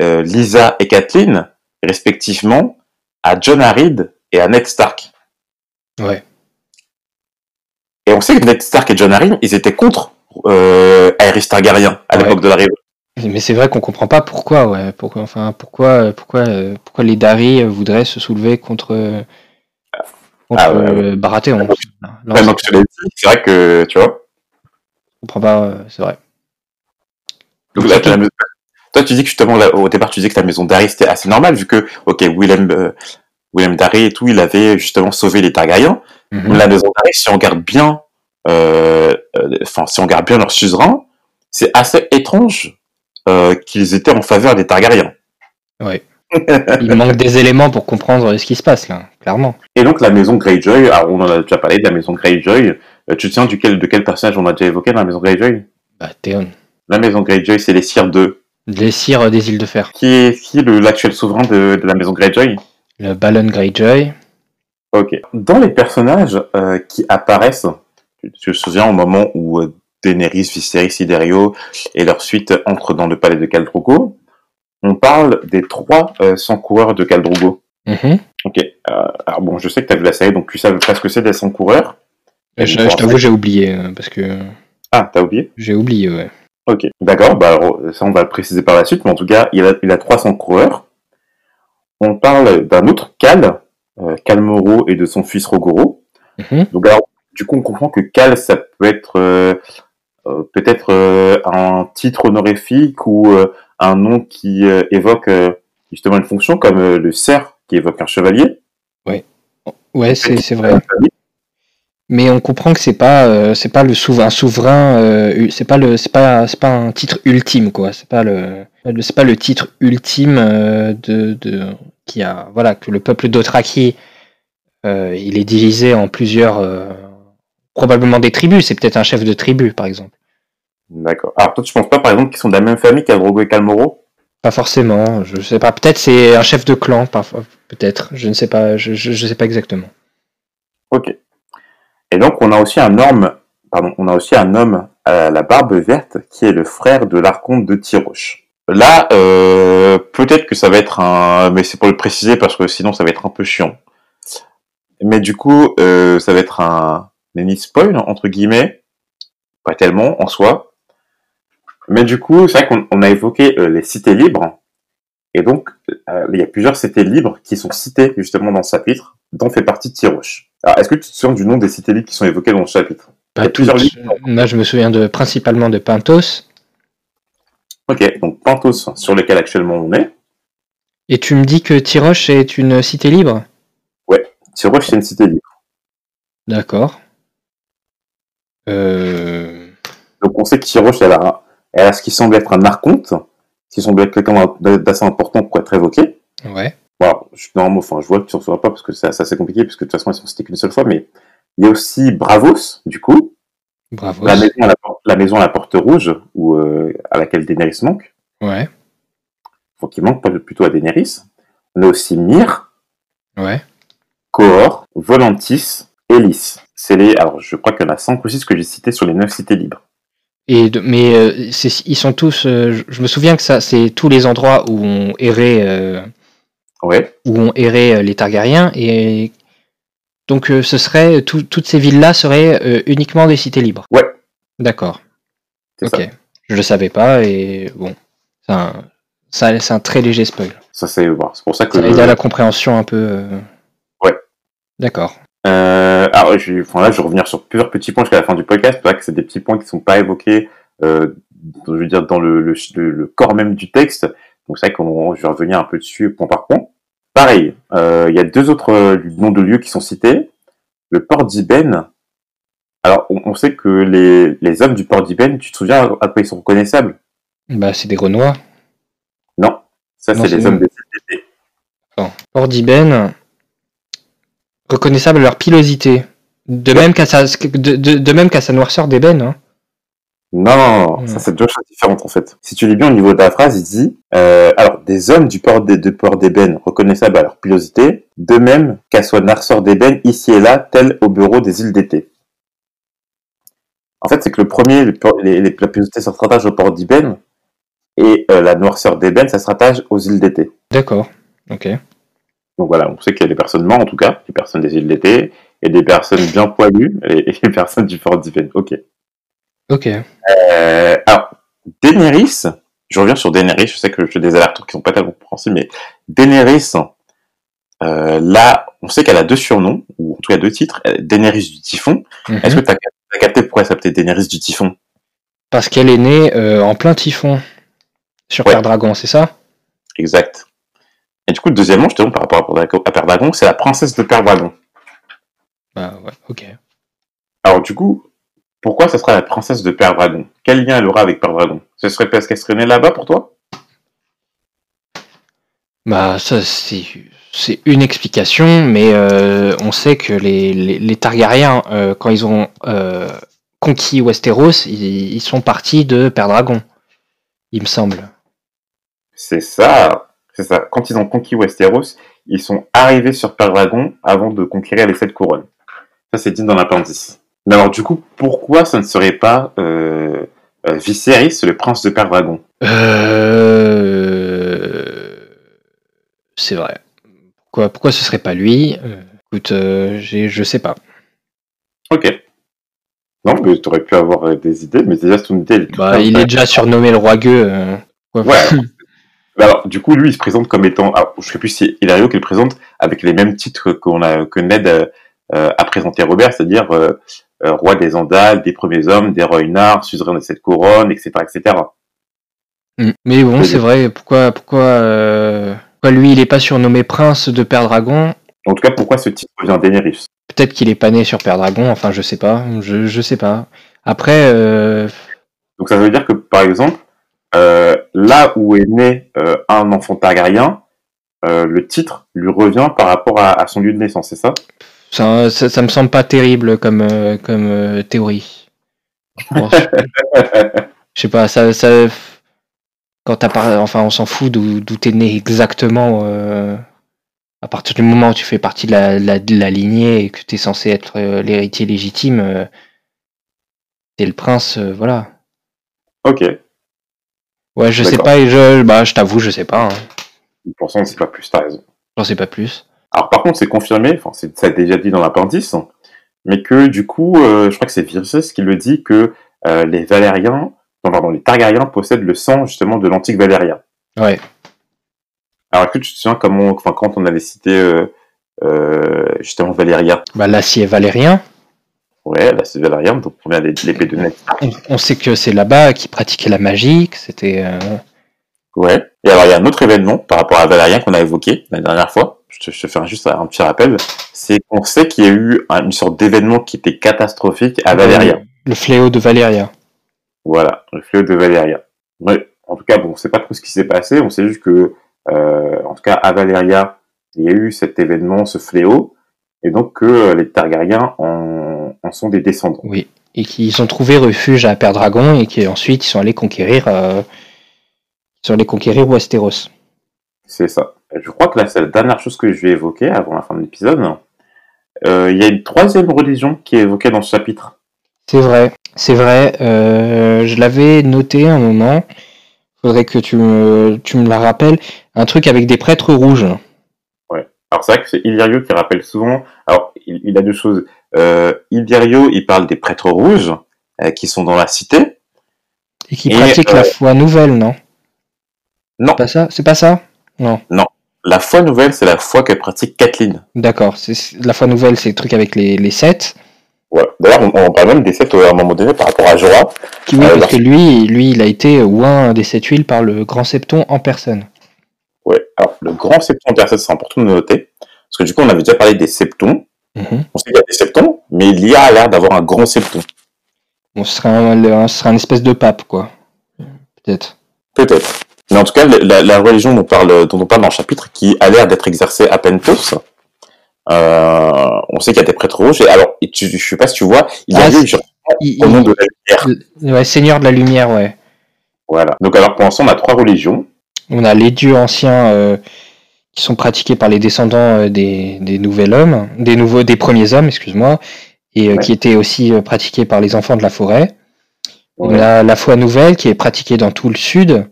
euh, Lisa et Kathleen, respectivement, à John Harid et à Ned Stark. Ouais. Et on sait que Ned Stark et John Harid, ils étaient contre euh, Aerys Targaryen à Ouais. l'époque de la Révolution. Mais c'est vrai qu'on comprend pas pourquoi, ouais. Pourquoi, enfin, pourquoi, pourquoi, euh, pourquoi les Dari voudraient se soulever contre, euh, contre Ah ouais, Baratheon. Je c'est vrai que, tu vois. comprend pas, euh, c'est vrai. Donc là, la maison- Toi, tu dis que justement, là, au départ, tu disais que ta maison d'Harry, c'était assez normal, vu que, ok, Willem, euh, Willem d'Harry et tout, il avait justement sauvé les Targaryens. Mhm. La maison d'Harry, si on regarde bien, euh, euh, enfin, si on regarde bien leur suzerain, c'est assez étrange euh, qu'ils étaient en faveur des Targaryens. Ouais. Il manque des éléments pour comprendre ce qui se passe là, clairement. Et donc la maison Greyjoy, alors on en a déjà parlé de la maison Greyjoy. Euh, tu te souviens duquel, de quel personnage on a déjà évoqué dans la maison Greyjoy? Bah, Théon. La maison Greyjoy, c'est les sires de Les cires des îles de fer. qui est qui est l'actuel souverain de, de la maison Greyjoy? Le Ballon Greyjoy. Ok. Dans les personnages euh, qui apparaissent, tu tu te souviens au moment où euh, Daenerys, Viserys, Siderio et leur suite entrent dans le palais de Khal Drogo, on parle des trois euh, 100 coureurs de Khal Drogo. Mhm. Ok. Euh, alors bon, je sais que tu as vu la série, donc tu sais pas ce que c'est des 100 coureurs. Je, je t'avoue, j'ai oublié, parce que Ah, t'as oublié? j'ai oublié, ouais. Ok, d'accord, bah ça on va le préciser par la suite, mais en tout cas, il a, il a 300 coureurs. On parle d'un autre Cal, euh, Cal Moro et de son fils Rogoro. Mhm. Donc alors, du coup, on comprend que Cal, ça peut être euh, euh, peut-être euh, un titre honorifique ou euh, un nom qui euh, évoque euh, justement une fonction, comme le cerf qui évoque un chevalier. Ouais, c'est c'est vrai. Mais on comprend que c'est pas, euh, c'est pas le souverain, souverain, euh, c'est pas le, c'est pas, c'est pas un titre ultime quoi. C'est pas le, le- c'est pas le titre ultime euh, de, de, qui a, voilà, que le peuple d'Othraki, il est divisé en plusieurs, probablement des tribus. C'est peut-être un chef de tribu par exemple. D'accord. Alors toi, tu penses pas par exemple qu'ils sont de la même famille Khal Drogo et Khal Moro Pas forcément, je sais pas. Peut-être c'est un chef de clan, parfois. Peut-être, je ne sais pas, je, je, je sais pas exactement. Ok. Et donc on a aussi un homme, pardon, on a aussi un homme à la barbe verte qui est le frère de l'archonte de Tiroche. Là, euh, peut-être que ça va être un, mais c'est pour le préciser parce que sinon ça va être un peu chiant. Mais du coup, euh, ça va être un mini spoil entre guillemets, pas tellement en soi. Mais du coup, c'est vrai qu'on on a évoqué euh, les cités libres. Et donc, il y a plusieurs cités libres qui sont citées justement dans ce chapitre, dont fait partie Tiroche. Alors, est-ce que tu te souviens du nom des cités libres qui sont évoquées dans le chapitre? Pas toutes. Moi, je me souviens de principalement de Pintos. Ok, donc Pantos, sur lequel actuellement on est. Et tu me dis que Tiroche est une cité libre? Tiroche, c'est une cité libre. D'accord. Euh... Donc, on sait que Tiroche, elle a, elle a ce qui semble être un archonte, ce qui semble être quelqu'un d'assez important pour être évoqué. Ouais. Je, non, enfin, je vois que tu n'en sauras pas parce que c'est c'est assez compliqué, puisque de toute façon, ils sont cités qu'une seule fois, mais il y a aussi Bravos, du coup, Bravo. la maison, à la, porte- la maison à la porte rouge, où, euh, à laquelle Daenerys manque. Ouais. donc il manque pas plutôt à Daenerys. On a aussi Myr, Ouais. Cohor, Volantis et Lys. C'est les, alors je crois qu'il y en a 5 ou 6 que j'ai cités sur les 9 cités libres. Et de- mais euh, ils sont tous. euh, je- me souviens que ça, c'est tous les endroits où on errait, Ouais, où on errait euh, les Targaryens. Et donc, euh, ce serait tout- toutes ces villes-là seraient euh, uniquement des cités libres. Ouais. D'accord. Ok. ça. Je le savais pas et bon, c'est un, ça- c'est un très léger spoil. Ça c'est, bon, c'est pour ça que. Ça aide à la compréhension un peu. euh. Ouais. D'accord. Euh, alors, je, enfin, là, je vais revenir sur plusieurs petits points jusqu'à la fin du podcast. C'est vrai que c'est des petits points qui sont pas évoqués, euh, je veux dire, dans le, le, le- le corps même du texte. Donc, c'est vrai qu'on, je vais revenir un peu dessus point par point. Pareil, euh, il y a deux autres euh, noms de lieux qui sont cités. Le port d'Ibène. Alors, on, on sait que les, les hommes du port d'Ibène, tu te souviens à quoi ils sont reconnaissables? Bah, c'est des Renois. Non. Ça, c'est les hommes des CTT. Port d'Ibène, reconnaissable à leur pilosité. De même qu'à sa, de, de- de même qu'à sa noirceur d'ébène. Hein. Non, Hmm. ça c'est deux choses différentes en fait. Si tu lis bien au niveau de la phrase, il dit euh, alors des hommes du port des de port d'ébène reconnaissables à leur pilosité, de même qu'à son narceur d'ébène ici et là, tel au bureau des îles d'été. En fait, c'est que le premier, le port- les, les- la pilosité, se rattache au port d'Ibène, et euh, la noirceur d'ébène, ça se rattache aux îles d'été. D'accord. Ok. Donc voilà, on sait qu'il y a des personnes mortes en tout cas, des personnes des îles d'été, et des personnes bien poilues, et, des personnes du Fort Divine. Ok. Ok. Euh, alors, Daenerys, je reviens sur Daenerys, je sais que je fais des alertes qui sont pas tellement compréhensibles, mais Daenerys, euh, là, on sait qu'elle a deux surnoms, ou en tout cas deux titres, Daenerys du Typhon. Mhm. Est-ce que tu as, capté pourquoi elle s'appelait Daenerys du Typhon? Parce qu'elle est née euh, en plein typhon sur Ouais. Père Dragon, c'est ça? Exact. Et du coup, deuxièmement, je te demande par rapport à Père Dragon, c'est la princesse de Père Dragon. Bah ouais, ok. Alors du coup, pourquoi ça sera la princesse de Père Dragon? Quel lien elle aura avec Père Dragon? Ce serait parce qu'elle serait née là-bas pour toi? Bah ça c'est c'est une explication, mais euh, on sait que les, les, les Targaryens, euh, quand ils ont euh, conquis Westeros, ils, ils sont partis de Père Dragon, il me semble. C'est ça, c'est ça. Quand ils ont conquis Westeros, ils sont arrivés sur Père Dragon avant de conquérir les sept couronnes. Ça, c'est dit dans l'appendice. Mais alors, du coup, pourquoi ça ne serait pas euh, euh, Viserys, le prince de Père Dragon Euh... C'est vrai. Pourquoi, pourquoi ce serait pas lui? Euh, Écoute, euh, je sais pas. Ok. Non, mais tu aurais pu avoir euh, des idées, mais déjà, c'est une idée. Bah, il est déjà surnommé le roi gueux. euh, ouais. Alors, du coup, lui, il se présente comme étant, ah, je sais plus si c'est Hilario qui le présente avec les mêmes titres qu'on a, que Ned euh, a présenté Robert, c'est-à-dire euh, roi des Andals, des premiers hommes, des Roynards, suzerain de cette couronne, etc., etc. Mm. Mais bon, c'est vrai. Pourquoi, pourquoi, euh, pourquoi lui, il est pas surnommé prince de Père Dragon? En tout cas, pourquoi ce titre vient Daenerys Peut-être qu'il est pas né sur Père Dragon. Enfin, je sais pas. Je, je sais pas. Après, euh, Donc ça veut dire que, par exemple, là où est né un enfant Targaryen, le titre lui revient par rapport à, à son lieu de naissance, c'est ça? Ça, ça, ça me semble pas terrible comme, euh, comme euh, théorie. Bon, je sais pas. Ça, ça, quand t'as enfin, on s'en fout d'où t'es né exactement. euh, à partir du moment où tu fais partie de la, la, de la lignée et que t'es censé être euh, l'héritier légitime, t'es le prince, voilà. Ok. Ouais, je sais pas, et je, bah, je t'avoue, je sais pas. Hein. Pour ça, on sait pas plus, t'as raison. J'en sais pas plus. Alors par contre, c'est confirmé, enfin c'est ça a déjà dit dans l'appendice, mais que du coup, euh, je crois que c'est Viserys qui le dit que euh, les Valériens, non, pardon, les Targaryens possèdent le sang justement de l'antique Valérien. Ouais. Alors que tu te souviens comment, enfin quand on avait cité euh, justement Valéria, Bah, l'acier valérien, ouais, là c'est Valérien, donc on vient de l'épée de Ned. on, on sait que c'est là-bas qu'ils pratiquaient la magie, que c'était. Ouais. Et alors il y a un autre événement par rapport à Valérien qu'on a évoqué la dernière fois. Je te, je te fais juste un petit rappel. C'est qu'on sait qu'il y a eu un- une sorte d'événement qui était catastrophique à Valéria. Le fléau de Valéria. Voilà, le fléau de Valéria. Ouais, en tout cas, bon, on sait pas trop ce qui s'est passé. On sait juste que, euh, en tout cas, à Valéria, il y a eu cet événement, ce fléau, et donc que euh, les Targaryens en, en sont des descendants. Oui. Et qu'ils ont trouvé refuge à Père Dragon et qu'ensuite ils sont allés conquérir. euh, ils sont allés conquérir Westeros. C'est ça. Je crois que là, c'est la dernière chose que je vais évoquer avant la fin de l'épisode. Euh, il y a une troisième religion qui est évoquée dans ce chapitre. C'est vrai, c'est vrai. euh, je l'avais noté un moment. Faudrait que tu me, tu me la rappelles. Un truc avec des prêtres rouges. Alors c'est vrai que c'est Illyrio qui rappelle souvent. Alors il, il a deux choses. Euh, Illyrio, il parle des prêtres rouges euh, qui sont dans la cité. Et qui Et, pratiquent la foi nouvelle, non? Non. Pas ça? C'est pas ça? Non. La foi nouvelle, c'est la foi que pratique Kathleen. D'accord. La foi nouvelle, c'est le truc avec les, les sept. Voilà. D'ailleurs, on, on parle même des sept euh, à un moment donné par rapport à Jorah. Qui, oui, Euh, parce leur- que lui, lui, il a été oint des sept huiles par le grand septon en personne. Ouais. Alors, le grand septon personne, c'est important de noter. Parce que du coup, on avait déjà parlé des septons. Mhm. On sait qu'il y a des septons, mais l'IA a l'air d'avoir un grand septon. Serait un, ce serait un espèce de pape, quoi. Peut-être. Peut-être. Mais en tout cas, la, la religion dont, on parle, dont on parle dans le chapitre, qui a l'air d'être exercée à Pentos, euh, on sait qu'il y a des prêtres rouges. Et alors, et tu, je sais pas si tu vois, il y a Ah, eu c'est- genre, Il- au nom il- de la lumière. ouais, Seigneur de la lumière, ouais. Voilà. Donc alors, pour l'instant, on a trois religions. On a les dieux anciens euh, qui sont pratiqués par les descendants euh, des, des nouveaux hommes, des nouveaux, des premiers hommes, excuse-moi, et Ouais. qui étaient aussi pratiqués par les enfants de la forêt. On a la foi nouvelle qui est pratiquée dans tout le sud.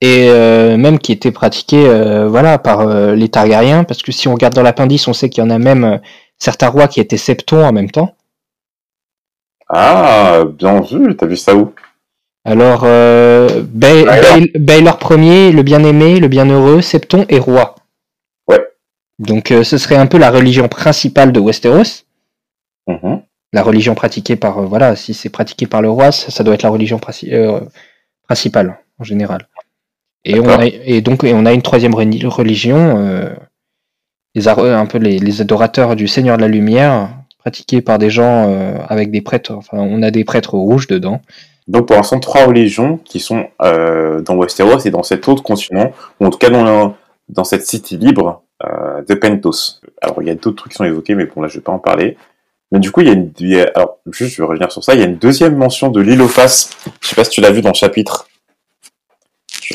Et euh, même qui était pratiqué euh, voilà par euh, les Targaryens parce que si on regarde dans l'appendice on sait qu'il y en a même certains rois qui étaient septons en même temps. Ah, bien vu, t'as vu ça où? Alors euh, Ba- Ouais, Bael- Baelor Ier le bien-aimé le bienheureux septon et roi. Ouais. donc ce serait un peu la religion principale de Westeros. Mhm. la religion pratiquée par voilà si c'est pratiqué par le roi ça, ça doit être la religion princi- principale en général et on a, et donc et on a une troisième religion euh, les ar- un peu les, les adorateurs du Seigneur de la Lumière pratiqués par des gens euh, avec des prêtres enfin on a des prêtres rouges dedans Donc pour l'instant, trois religions qui sont euh, dans Westeros et dans cet autre continent, ou en tout cas dans, dans cette cité libre euh, de Pentos. Alors il y a d'autres trucs qui sont évoqués, mais bon là je vais pas en parler. Mais du coup, il y a une... il y a- Alors, juste, je vais revenir sur ça. Il y a une deuxième mention de l'île aux faces. Je sais pas si tu l'as vu dans le chapitre.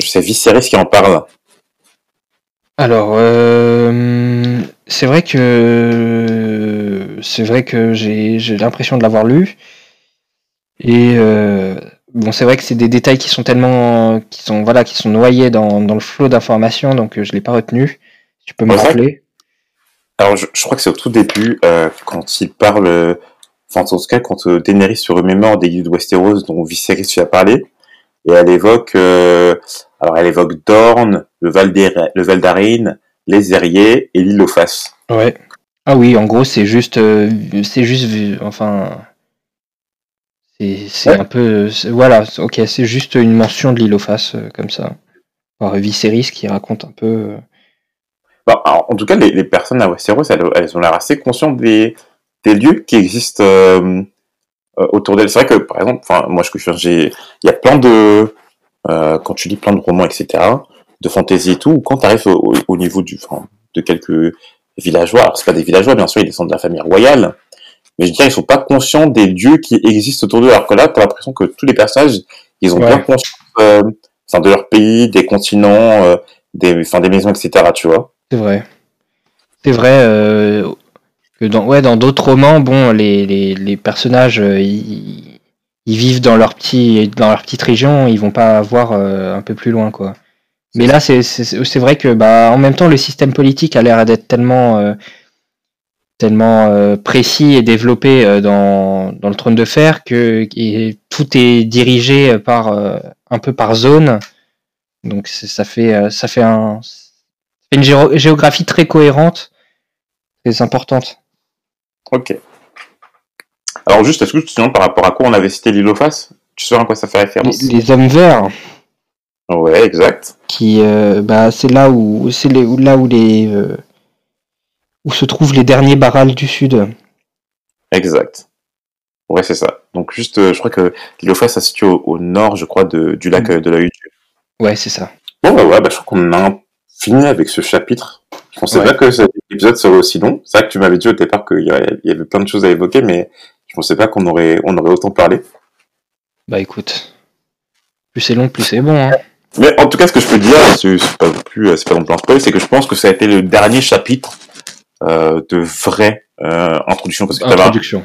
Sais Viserys qui en parle. alors euh, c'est vrai que c'est vrai que j'ai l'impression de l'avoir lu. Et euh, bon c'est vrai que c'est des détails qui sont tellement qui sont voilà qui sont noyés dans, dans le flot d'informations donc euh, je l'ai pas retenu. Tu peux me rappeler. Alors, je, je crois que c'est au tout début, euh, quand il parle... Enfin, en tout cas, quand Daenerys se remémore des îles de Westeros dont Viserys lui a parlé, et elle évoque... euh, alors, elle évoque Dorne, le Val le Val les Airiers et l'île aux faces. ouais ah oui en gros c'est juste euh, c'est juste enfin c'est Ouais. un peu voilà ok c'est juste une mention de l'île aux faces euh, comme ça par Viserys qui raconte un peu Bon, alors, en tout cas, les, les personnes à Westeros, elles, elles ont l'air assez conscientes des, des lieux qui existent euh, autour d'elles. C'est vrai que, par exemple, enfin, moi, je j'ai, il y a plein de, euh, quand tu lis plein de romans, etc., de fantasy et tout, quand tu arrives au, au- au niveau du, enfin, de quelques villageois, alors c'est pas des villageois, bien sûr, ils descendent de la famille royale, mais je dirais, ils sont pas conscients des lieux qui existent autour d'eux, alors que là, t'as l'impression que tous les personnages, ils ont Ouais. bien conscience, euh, enfin, de leur pays, des continents, euh, des, enfin, des maisons, etc., tu vois. C'est vrai. C'est vrai euh, que dans ouais dans d'autres romans, bon, les, les, les personnages euh, ils, ils vivent dans leur petit dans leur petite région, ils vont pas voir euh, un peu plus loin quoi. Mais là c'est vrai que bah en même temps le système politique a l'air d'être tellement euh, tellement euh, précis et développé euh, dans, dans le trône de fer que et tout est dirigé par un peu par zone. Donc ça fait ça fait un une géo- géographie très cohérente, très importante. Ok. Alors juste, est-ce que souviens par rapport à quoi on avait cité faces Tu sais à quoi ça fait référence? Les hommes verts, Ouais, exact. qui, euh, bah, c'est là où, c'est là où les, euh, où se trouvent les derniers barrals du sud. Exact. Ouais, c'est ça. Donc juste, euh, je crois que faces, ça se situe au, au nord, je crois, de, du lac Mm. euh, de la Hutte. Ouais, c'est ça. Bon, bah ouais, bah, je crois qu'on a fini avec ce chapitre. Je pensais Ouais. pas que cet épisode serait aussi long. C'est vrai que tu m'avais dit au départ qu'il y avait il y avait plein de choses à évoquer, mais je pensais pas qu'on aurait, on aurait autant parlé. Bah écoute, plus c'est long, plus c'est bon. Hein. Mais en tout cas, ce que je peux dire, c'est pas non plus, c'est pas non plus un spoil, c'est que je pense que ça a été le dernier chapitre euh, de vraie euh, introduction, parce que Introduction.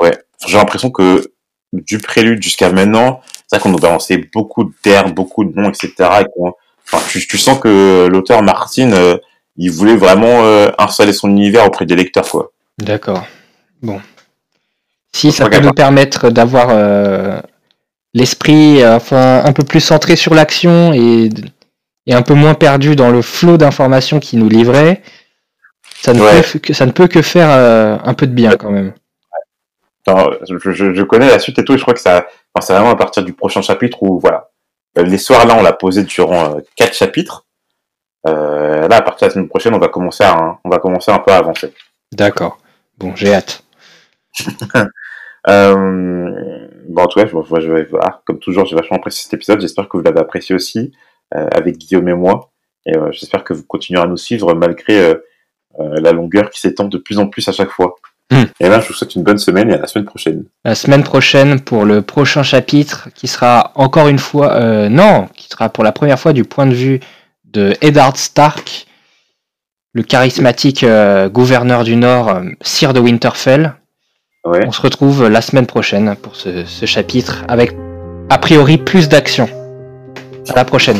Ouais. J'ai l'impression que du prélude jusqu'à maintenant, c'est vrai qu'on nous balançait beaucoup de termes, beaucoup de noms, etc. Et qu'on- enfin, tu, tu sens que l'auteur Martin, euh, il voulait vraiment euh, installer son univers auprès des lecteurs, quoi. D'accord. Bon. Si ça peut nous permettre d'avoir euh, l'esprit euh, enfin un peu plus centré sur l'action et, et un peu moins perdu dans le flot d'informations qui nous livrait, ça ne, Ouais. peut, que, ça ne peut que faire euh, un peu de bien quand même. Je, connais la suite et tout, et je crois que ça, enfin, c'est vraiment à partir du prochain chapitre où, voilà. Les soirs là, on l'a posé durant quatre chapitres. Euh, là, à partir de la semaine prochaine, on va commencer à, on va commencer un peu à avancer. D'accord. Bon, j'ai hâte. Euh, bon, en tout cas, je, je, je vais voir. Comme toujours, j'ai vachement apprécié cet épisode. J'espère que vous l'avez apprécié aussi, euh, avec Guillaume et moi. Et euh, j'espère que vous continuerez à nous suivre malgré la longueur qui s'étend de plus en plus à chaque fois. Hmm. Et là, je vous souhaite une bonne semaine et à la semaine prochaine. La semaine prochaine pour le prochain chapitre qui sera encore une fois, non, qui sera pour la première fois du point de vue de Eddard Stark, le charismatique euh, gouverneur du Nord, euh, sire de Winterfell. Ouais. On se retrouve la semaine prochaine pour ce, ce chapitre avec a priori plus d'action. À la prochaine.